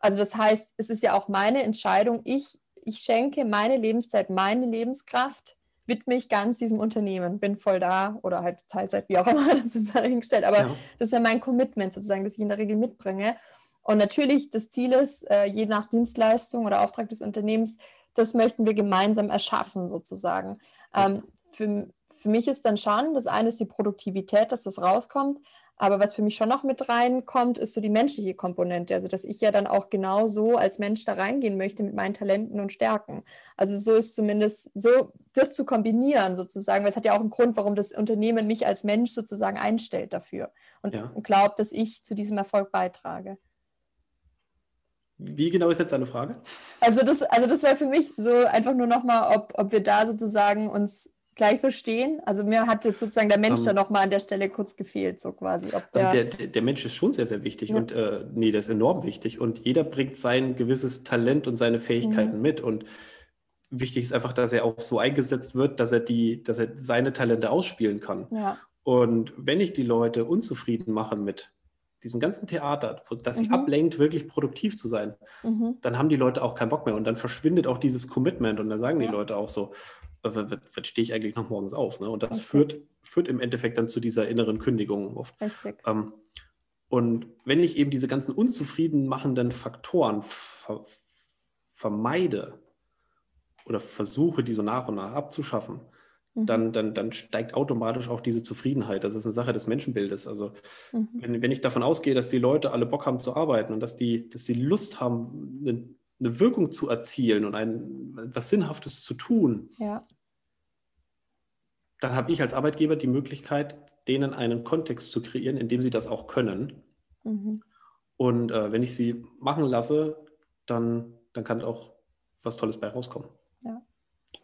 Also das heißt, es ist ja auch meine Entscheidung, ich, ich schenke meine Lebenszeit, meine Lebenskraft, widme ich ganz diesem Unternehmen, bin voll da oder halt Teilzeit, wie auch immer, das ist dahingestellt. Aber ja. das ist ja mein Commitment sozusagen, das ich in der Regel mitbringe. Und natürlich, das Ziel ist, äh, je nach Dienstleistung oder Auftrag des Unternehmens, das möchten wir gemeinsam erschaffen, sozusagen. Ähm, für, für mich ist dann schon, das eine ist die Produktivität, dass das rauskommt, aber was für mich schon noch mit reinkommt, ist so die menschliche Komponente. Also, dass ich ja dann auch genau so als Mensch da reingehen möchte mit meinen Talenten und Stärken. Also, so ist zumindest so, das zu kombinieren sozusagen, weil es hat ja auch einen Grund, warum das Unternehmen mich als Mensch sozusagen einstellt dafür und ja. glaubt, dass ich zu diesem Erfolg beitrage. Wie genau ist jetzt deine Frage? Also das, also das wäre für mich so einfach nur nochmal, ob, ob wir da sozusagen uns gleich verstehen. Also mir hat jetzt sozusagen der Mensch um, ähm. da nochmal an der Stelle kurz gefehlt, so quasi. Der, also der, der, Mensch ist schon sehr, sehr wichtig ja. und äh, nee, der ist enorm wichtig und jeder bringt sein gewisses Talent und seine Fähigkeiten mhm. mit und wichtig ist einfach, dass er auch so eingesetzt wird, dass er die, dass er seine Talente ausspielen kann. Ja. Und wenn ich die Leute unzufrieden mache mit diesem ganzen Theater, das sie mhm. ablenkt, wirklich produktiv zu sein, mhm. dann haben die Leute auch keinen Bock mehr und dann verschwindet auch dieses Commitment und dann sagen ja. die Leute auch so, was stehe ich eigentlich noch morgens auf? Ne? Und das führt, führt im Endeffekt dann zu dieser inneren Kündigung oft. Richtig. Ähm, und wenn ich eben diese ganzen unzufrieden machenden Faktoren ver vermeide oder versuche, die so nach und nach abzuschaffen, Mhm. dann, dann, dann steigt automatisch auch diese Zufriedenheit. Das ist eine Sache des Menschenbildes. Also mhm. wenn, wenn ich davon ausgehe, dass die Leute alle Bock haben zu arbeiten und dass die, dass die Lust haben, eine, eine Wirkung zu erzielen und ein, etwas Sinnhaftes zu tun, ja. dann habe ich als Arbeitgeber die Möglichkeit, denen einen Kontext zu kreieren, in dem sie das auch können. Mhm. Und äh, wenn ich sie machen lasse, dann, dann kann auch was Tolles bei rauskommen. Ja.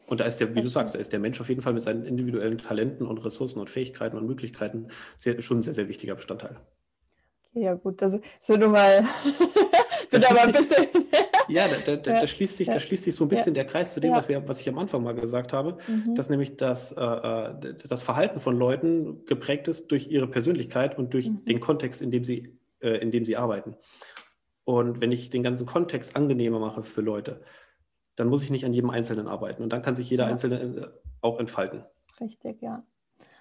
Und da ist der, wie du sagst, da ist der Mensch auf jeden Fall mit seinen individuellen Talenten und Ressourcen und Fähigkeiten und Möglichkeiten sehr, schon ein sehr, sehr wichtiger Bestandteil. Okay, ja gut, das ist nur mal. bin aber ein bisschen. ja, da, da, ja. da, schließt sich, ja. da schließt sich so ein bisschen der Kreis zu dem, was, wir, was ich am Anfang mal gesagt habe, mhm. dass nämlich das, äh, äh, das Verhalten von Leuten geprägt ist durch ihre Persönlichkeit und durch mhm. den Kontext, in dem, sie, äh, in dem sie arbeiten. Und wenn ich den ganzen Kontext angenehmer mache für Leute, dann muss ich nicht an jedem Einzelnen arbeiten. Und dann kann sich jeder. Einzelne äh, auch entfalten. Richtig, ja.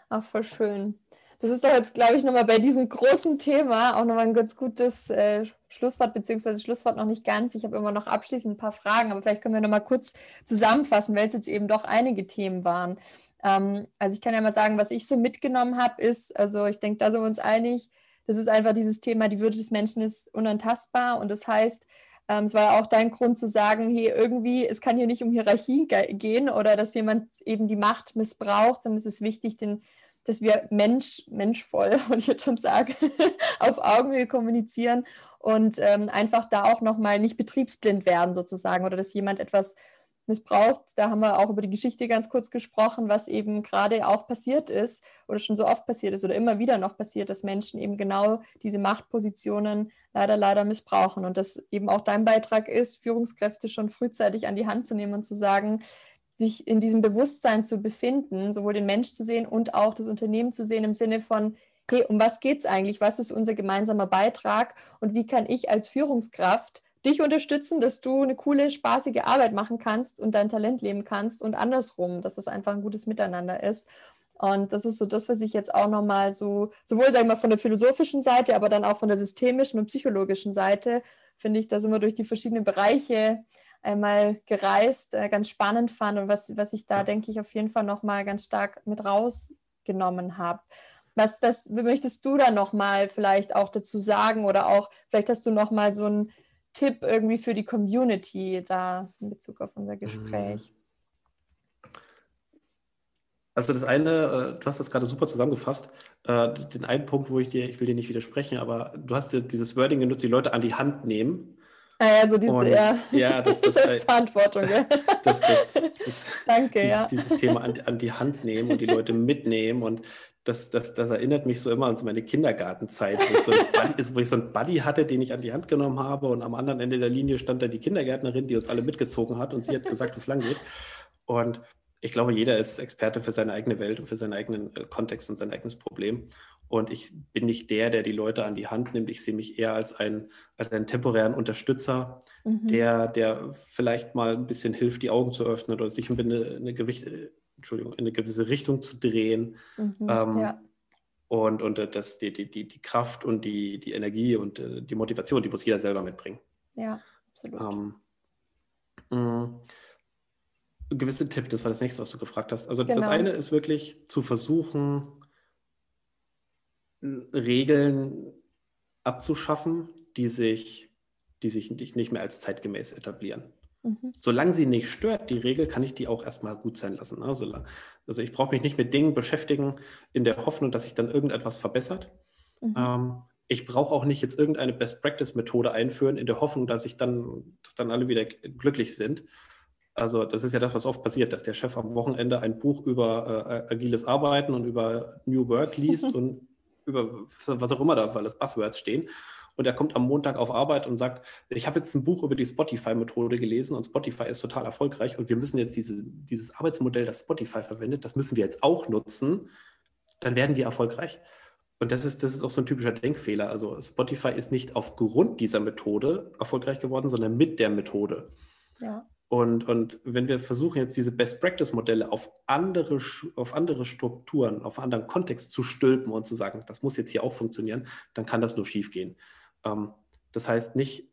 Ach, voll schön. Das ist doch jetzt, glaube ich, nochmal bei diesem großen Thema auch nochmal ein ganz gutes äh, Schlusswort, beziehungsweise Schlusswort noch nicht ganz. Ich habe immer noch abschließend ein paar Fragen, aber vielleicht können wir nochmal kurz zusammenfassen, weil es jetzt eben doch einige Themen waren. Ähm, also ich kann ja mal sagen, was ich so mitgenommen habe, ist, also ich denke, da sind wir uns einig, das ist einfach dieses Thema, die Würde des Menschen ist unantastbar und das heißt, ähm, es war ja auch dein Grund zu sagen, hey, irgendwie, es kann hier nicht um Hierarchien gehen oder dass jemand eben die Macht missbraucht, es ist wichtig, den, dass wir Mensch, menschvoll, und ich jetzt schon sagen, auf Augenhöhe kommunizieren und ähm, einfach da auch nochmal nicht betriebsblind werden sozusagen oder dass jemand etwas missbraucht. Da haben wir auch über die Geschichte ganz kurz gesprochen, was eben gerade auch passiert ist oder schon so oft passiert ist oder immer wieder noch passiert, dass Menschen eben genau diese Machtpositionen leider, leider missbrauchen. Und dass eben auch dein Beitrag ist, Führungskräfte schon frühzeitig an die Hand zu nehmen und zu sagen, sich in diesem Bewusstsein zu befinden, sowohl den Mensch zu sehen und auch das Unternehmen zu sehen im Sinne von, okay, um was geht es eigentlich? Was ist unser gemeinsamer Beitrag? Und wie kann ich als Führungskraft dich unterstützen, dass du eine coole, spaßige Arbeit machen kannst und dein Talent leben kannst und andersrum, dass es einfach ein gutes Miteinander ist. Und das ist so das, was ich jetzt auch nochmal so, sowohl sagen wir von der philosophischen Seite, aber dann auch von der systemischen und psychologischen Seite, finde ich, da sind wir durch die verschiedenen Bereiche einmal gereist, äh, ganz spannend fand und was, was ich da, denke ich, auf jeden Fall nochmal ganz stark mit rausgenommen habe. Was das, möchtest du da nochmal vielleicht auch dazu sagen oder auch, vielleicht hast du nochmal so ein Tipp irgendwie für die Community da in Bezug auf unser Gespräch? Also das eine, äh, du hast das gerade super zusammengefasst. Äh, den einen Punkt, wo ich dir, ich will dir nicht widersprechen, aber du hast dir dieses Wording genutzt, die Leute an die Hand nehmen. Ah ja, so diese, Und, ja. ja das, das, Selbstverantwortung. Ja. Das, das, das, Danke, dieses, ja. Dieses Thema an, an die Hand nehmen und die Leute mitnehmen und das, das, das erinnert mich so immer an so meine Kindergartenzeit, wo ich, so Buddy, wo ich so einen Buddy hatte, den ich an die Hand genommen habe und am anderen Ende der Linie stand da die Kindergärtnerin, die uns alle mitgezogen hat und sie hat gesagt, wo es lang geht. Und ich glaube, jeder ist Experte für seine eigene Welt und für seinen eigenen äh, Kontext und sein eigenes Problem. Und ich bin nicht der, der die Leute an die Hand nimmt. Ich sehe mich eher als, ein, als einen temporären Unterstützer, mhm. der, der vielleicht mal ein bisschen hilft, die Augen zu öffnen oder sich eine, eine Gewicht, Entschuldigung, in eine gewisse Richtung zu drehen. Mhm, ähm, ja. Und, und äh, das, die, die, die, die Kraft und die, die Energie und äh, die Motivation, die muss jeder selber mitbringen. Ja, absolut. Ähm, mh, gewisse Tipp, das war das nächste, was du gefragt hast. Also genau. das eine ist wirklich zu versuchen, Regeln abzuschaffen, die sich, die sich nicht mehr als zeitgemäß etablieren. Mhm. Solange sie nicht stört, die Regel, kann ich die auch erstmal gut sein lassen. Also, also ich brauche mich nicht mit Dingen beschäftigen in der Hoffnung, dass sich dann irgendetwas verbessert. Mhm. Ähm, ich brauche auch nicht jetzt irgendeine Best-Practice-Methode einführen in der Hoffnung, dass ich dann, dass dann alle wieder glücklich sind. Also das ist ja das, was oft passiert, dass der Chef am Wochenende ein Buch über äh, agiles Arbeiten und über New Work liest und über was auch immer da für alles Buzzwords stehen und er kommt am Montag auf Arbeit und sagt, ich habe jetzt ein Buch über die Spotify-Methode gelesen und Spotify ist total erfolgreich und wir müssen jetzt diese, dieses Arbeitsmodell, das Spotify verwendet, das müssen wir jetzt auch nutzen, dann werden wir erfolgreich. Und das ist, das ist auch so ein typischer Denkfehler. Also Spotify ist nicht aufgrund dieser Methode erfolgreich geworden, sondern mit der Methode. Ja. Und, und wenn wir versuchen, jetzt diese Best-Practice-Modelle auf andere, auf andere Strukturen, auf anderen Kontext zu stülpen und zu sagen, das muss jetzt hier auch funktionieren, dann kann das nur schiefgehen. Ähm, das heißt, nicht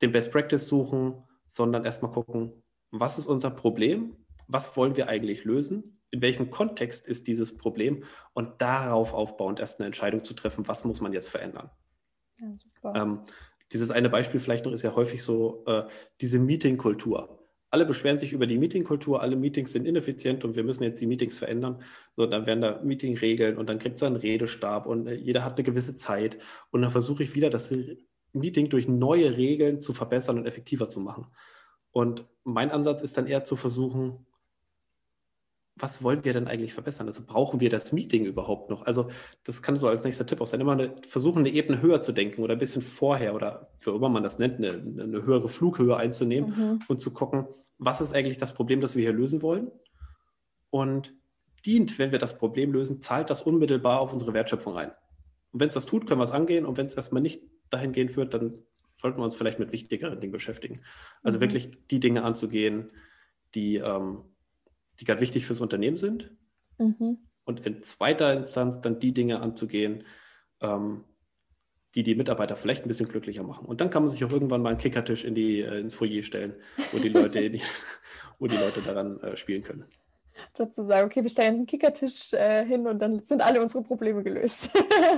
den Best Practice suchen, sondern erstmal gucken, was ist unser Problem? Was wollen wir eigentlich lösen? In welchem Kontext ist dieses Problem? Und darauf aufbauend erst eine Entscheidung zu treffen, was muss man jetzt verändern? Ja, super. Ähm, dieses eine Beispiel vielleicht noch ist ja häufig so äh, diese Meeting-Kultur. Alle beschweren sich über die Meeting-Kultur, alle Meetings sind ineffizient und wir müssen jetzt die Meetings verändern. So, dann werden da Meeting-Regeln und dann gibt es einen Redestab und äh, jeder hat eine gewisse Zeit. Und dann versuche ich wieder, das Meeting durch neue Regeln zu verbessern und effektiver zu machen. Und mein Ansatz ist dann eher zu versuchen, was wollen wir denn eigentlich verbessern? Also brauchen wir das Meeting überhaupt noch? Also das kann so als nächster Tipp auch sein, immer eine, versuchen, eine Ebene höher zu denken oder ein bisschen vorher oder für immer man das nennt, eine, eine höhere Flughöhe einzunehmen mhm. und zu gucken, was ist eigentlich das Problem, das wir hier lösen wollen? Und dient, wenn wir das Problem lösen, zahlt das unmittelbar auf unsere Wertschöpfung ein. Und wenn es das tut, können wir es angehen und wenn es erstmal nicht dahin gehen führt, dann sollten wir uns vielleicht mit wichtigeren Dingen beschäftigen. Also mhm. wirklich die Dinge anzugehen, die ähm, die gerade wichtig fürs Unternehmen sind. Mhm. Und in zweiter Instanz dann die Dinge anzugehen, ähm, die die Mitarbeiter vielleicht ein bisschen glücklicher machen. Und dann kann man sich auch irgendwann mal einen Kickertisch in die, äh, ins Foyer stellen, wo die Leute, die, wo die Leute daran äh, spielen können. Statt zu sagen, okay, wir stellen jetzt einen Kickertisch äh, hin und dann sind alle unsere Probleme gelöst.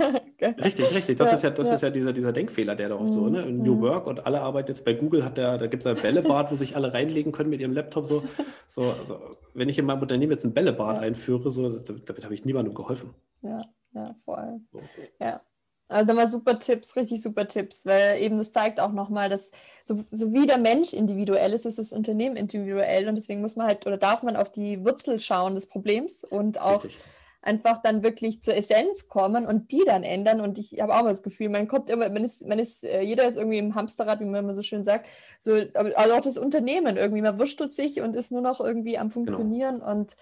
richtig, richtig. Das ja, ist ja, das ja. Ist ja dieser, dieser Denkfehler, der da auch so, ne? New mhm. Work und alle arbeiten jetzt bei Google, hat der, da gibt es ein Bällebad, wo sich alle reinlegen können mit ihrem Laptop. So, so also, wenn ich in meinem Unternehmen jetzt ein Bällebad ja. einführe, so, damit habe ich niemandem geholfen. Ja, ja, vor allem. So. Ja. Also nochmal super Tipps, richtig super Tipps, weil eben das zeigt auch nochmal, dass so, so wie der Mensch individuell ist, ist das Unternehmen individuell und deswegen muss man halt oder darf man auf die Wurzel schauen des Problems und auch richtig. einfach dann wirklich zur Essenz kommen und die dann ändern. Und ich habe auch mal das Gefühl, man kommt immer, man ist, man ist, äh, jeder ist irgendwie im Hamsterrad, wie man immer so schön sagt. So, also auch das Unternehmen irgendwie, man wurschtelt sich und ist nur noch irgendwie am genau. Funktionieren genau. und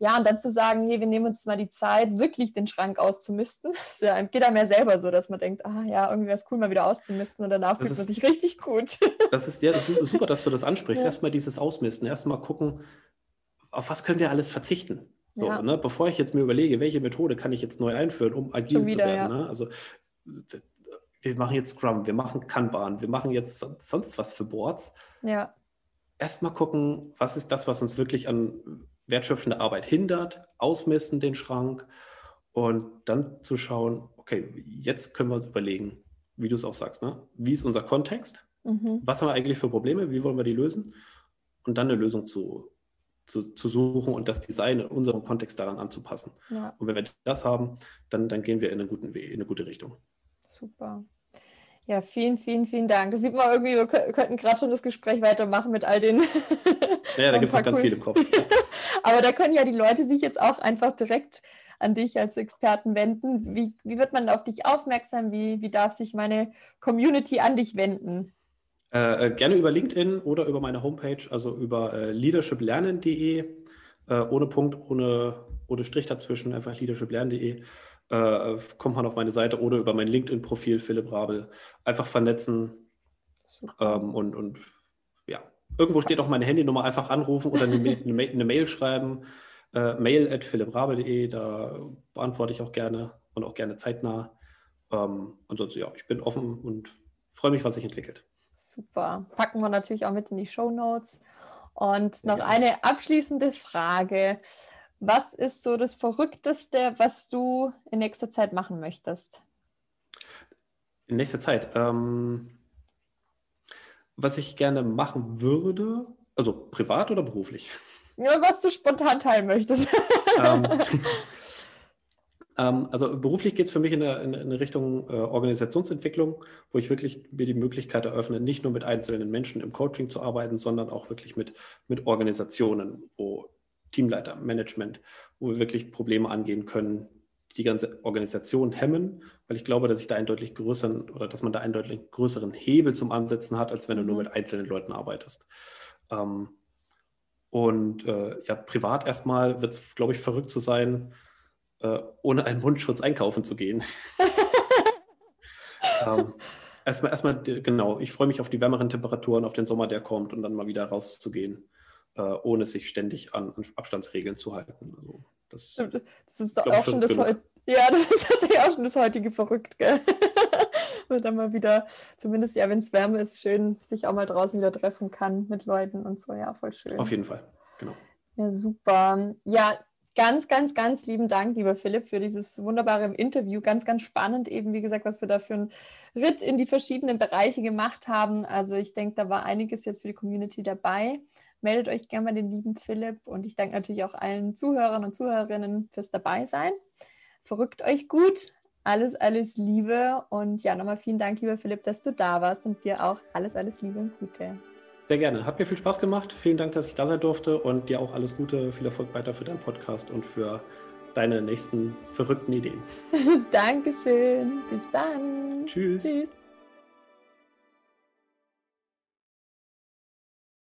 ja, und dann zu sagen, hey, wir nehmen uns mal die Zeit, wirklich den Schrank auszumisten. Das ja, geht einem ja selber so, dass man denkt, ah ja, irgendwie wäre es cool, mal wieder auszumisten und danach fühlt man sich richtig gut. Das ist, ja, das ist super, dass du das ansprichst. Ja. Erstmal dieses Ausmisten, erstmal gucken, auf was können wir alles verzichten. So, ja. ne? Bevor ich jetzt mir überlege, welche Methode kann ich jetzt neu einführen, um agil wieder, zu werden. Ne? Also wir machen jetzt Scrum, wir machen Kanban, wir machen jetzt sonst was für Boards. Ja. Erstmal gucken, was ist das, was uns wirklich an wertschöpfende Arbeit hindert, ausmessen den Schrank und dann zu schauen, okay, jetzt können wir uns überlegen, wie du es auch sagst, ne? wie ist unser Kontext, mhm. was haben wir eigentlich für Probleme, wie wollen wir die lösen und dann eine Lösung zu, zu, zu suchen und das Design in unserem Kontext daran anzupassen. Ja. Und wenn wir das haben, dann, dann gehen wir in, einen guten Weg, in eine gute Richtung. Super. Ja, vielen, vielen, vielen Dank. Das sieht man irgendwie, wir könnten gerade schon das Gespräch weitermachen mit all den. ja, da gibt es noch ganz viele im Kopf. Aber da können ja die Leute sich jetzt auch einfach direkt an dich als Experten wenden. Wie, wie wird man auf dich aufmerksam? Wie, wie darf sich meine Community an dich wenden? Äh, äh gerne über LinkedIn oder über meine Homepage, also über äh, leadershiplernen.de, äh, ohne Punkt, ohne, ohne Strich dazwischen, einfach leadershiplernen.de äh, kommt man auf meine Seite oder über mein LinkedIn-Profil Philipp Rabel. Einfach vernetzen ähm, und, und irgendwo steht auch meine Handynummer, einfach anrufen oder eine, eine, eine Mail schreiben. Äh, mail at philipprabe.de, da beantworte ich auch gerne und auch gerne zeitnah. Ähm, ansonsten, ja, ich bin offen und freue mich, was sich entwickelt. Super. Packen wir natürlich auch mit in die Show Notes. Und noch ja. eine abschließende Frage. Was ist so das Verrückteste, was du in nächster Zeit machen möchtest? In nächster Zeit. Ähm, was ich gerne machen würde, also privat oder beruflich? Ja, was du spontan teilen möchtest. ähm, ähm, also beruflich geht es für mich in eine, in eine Richtung äh, Organisationsentwicklung, wo ich wirklich mir die Möglichkeit eröffne, nicht nur mit einzelnen Menschen im Coaching zu arbeiten, sondern auch wirklich mit, mit Organisationen, wo Teamleiter, Management, wo wir wirklich Probleme angehen können, die ganze Organisation hemmen, weil ich glaube, dass ich da einen deutlich größeren oder dass man da einen deutlich größeren Hebel zum Ansetzen hat, als wenn du nur mhm. mit einzelnen Leuten arbeitest. Ähm, und äh, ja, privat erstmal wird es, glaube ich, verrückt zu sein, äh, ohne einen Mundschutz einkaufen zu gehen. ähm, erstmal, erstmal, genau, ich freue mich auf die wärmeren Temperaturen, auf den Sommer, der kommt und dann mal wieder rauszugehen äh, ohne sich ständig an, an, Abstandsregeln zu halten. Also das, das ist doch auch schon das heute. Ja, das ist tatsächlich auch schon das heutige Verrückt, gell? Und dann mal wieder, zumindest ja, wenn es wärmer ist, schön sich auch mal draußen wieder treffen kann mit Leuten und so. Ja, voll schön. Auf jeden Fall, genau. Ja, super. Ja, ganz, ganz, ganz lieben Dank, lieber Philipp, für dieses wunderbare Interview. Ganz, ganz spannend eben, wie gesagt, was wir da für einen Ritt in die verschiedenen Bereiche gemacht haben. Also ich denke, da war einiges jetzt für die Community dabei meldet euch gerne mal den lieben Philipp und ich danke natürlich auch allen Zuhörern und Zuhörerinnen fürs Dabeisein. Verrückt euch gut, alles, alles Liebe und ja, nochmal vielen Dank, lieber Philipp, dass du da warst und dir auch alles, alles Liebe und Gute. Sehr gerne. Hat mir viel Spaß gemacht. Vielen Dank, dass ich da sein durfte und dir auch alles Gute, viel Erfolg weiter für deinen Podcast und für deine nächsten verrückten Ideen. Dankeschön. Bis dann. Tschüss. Tschüss.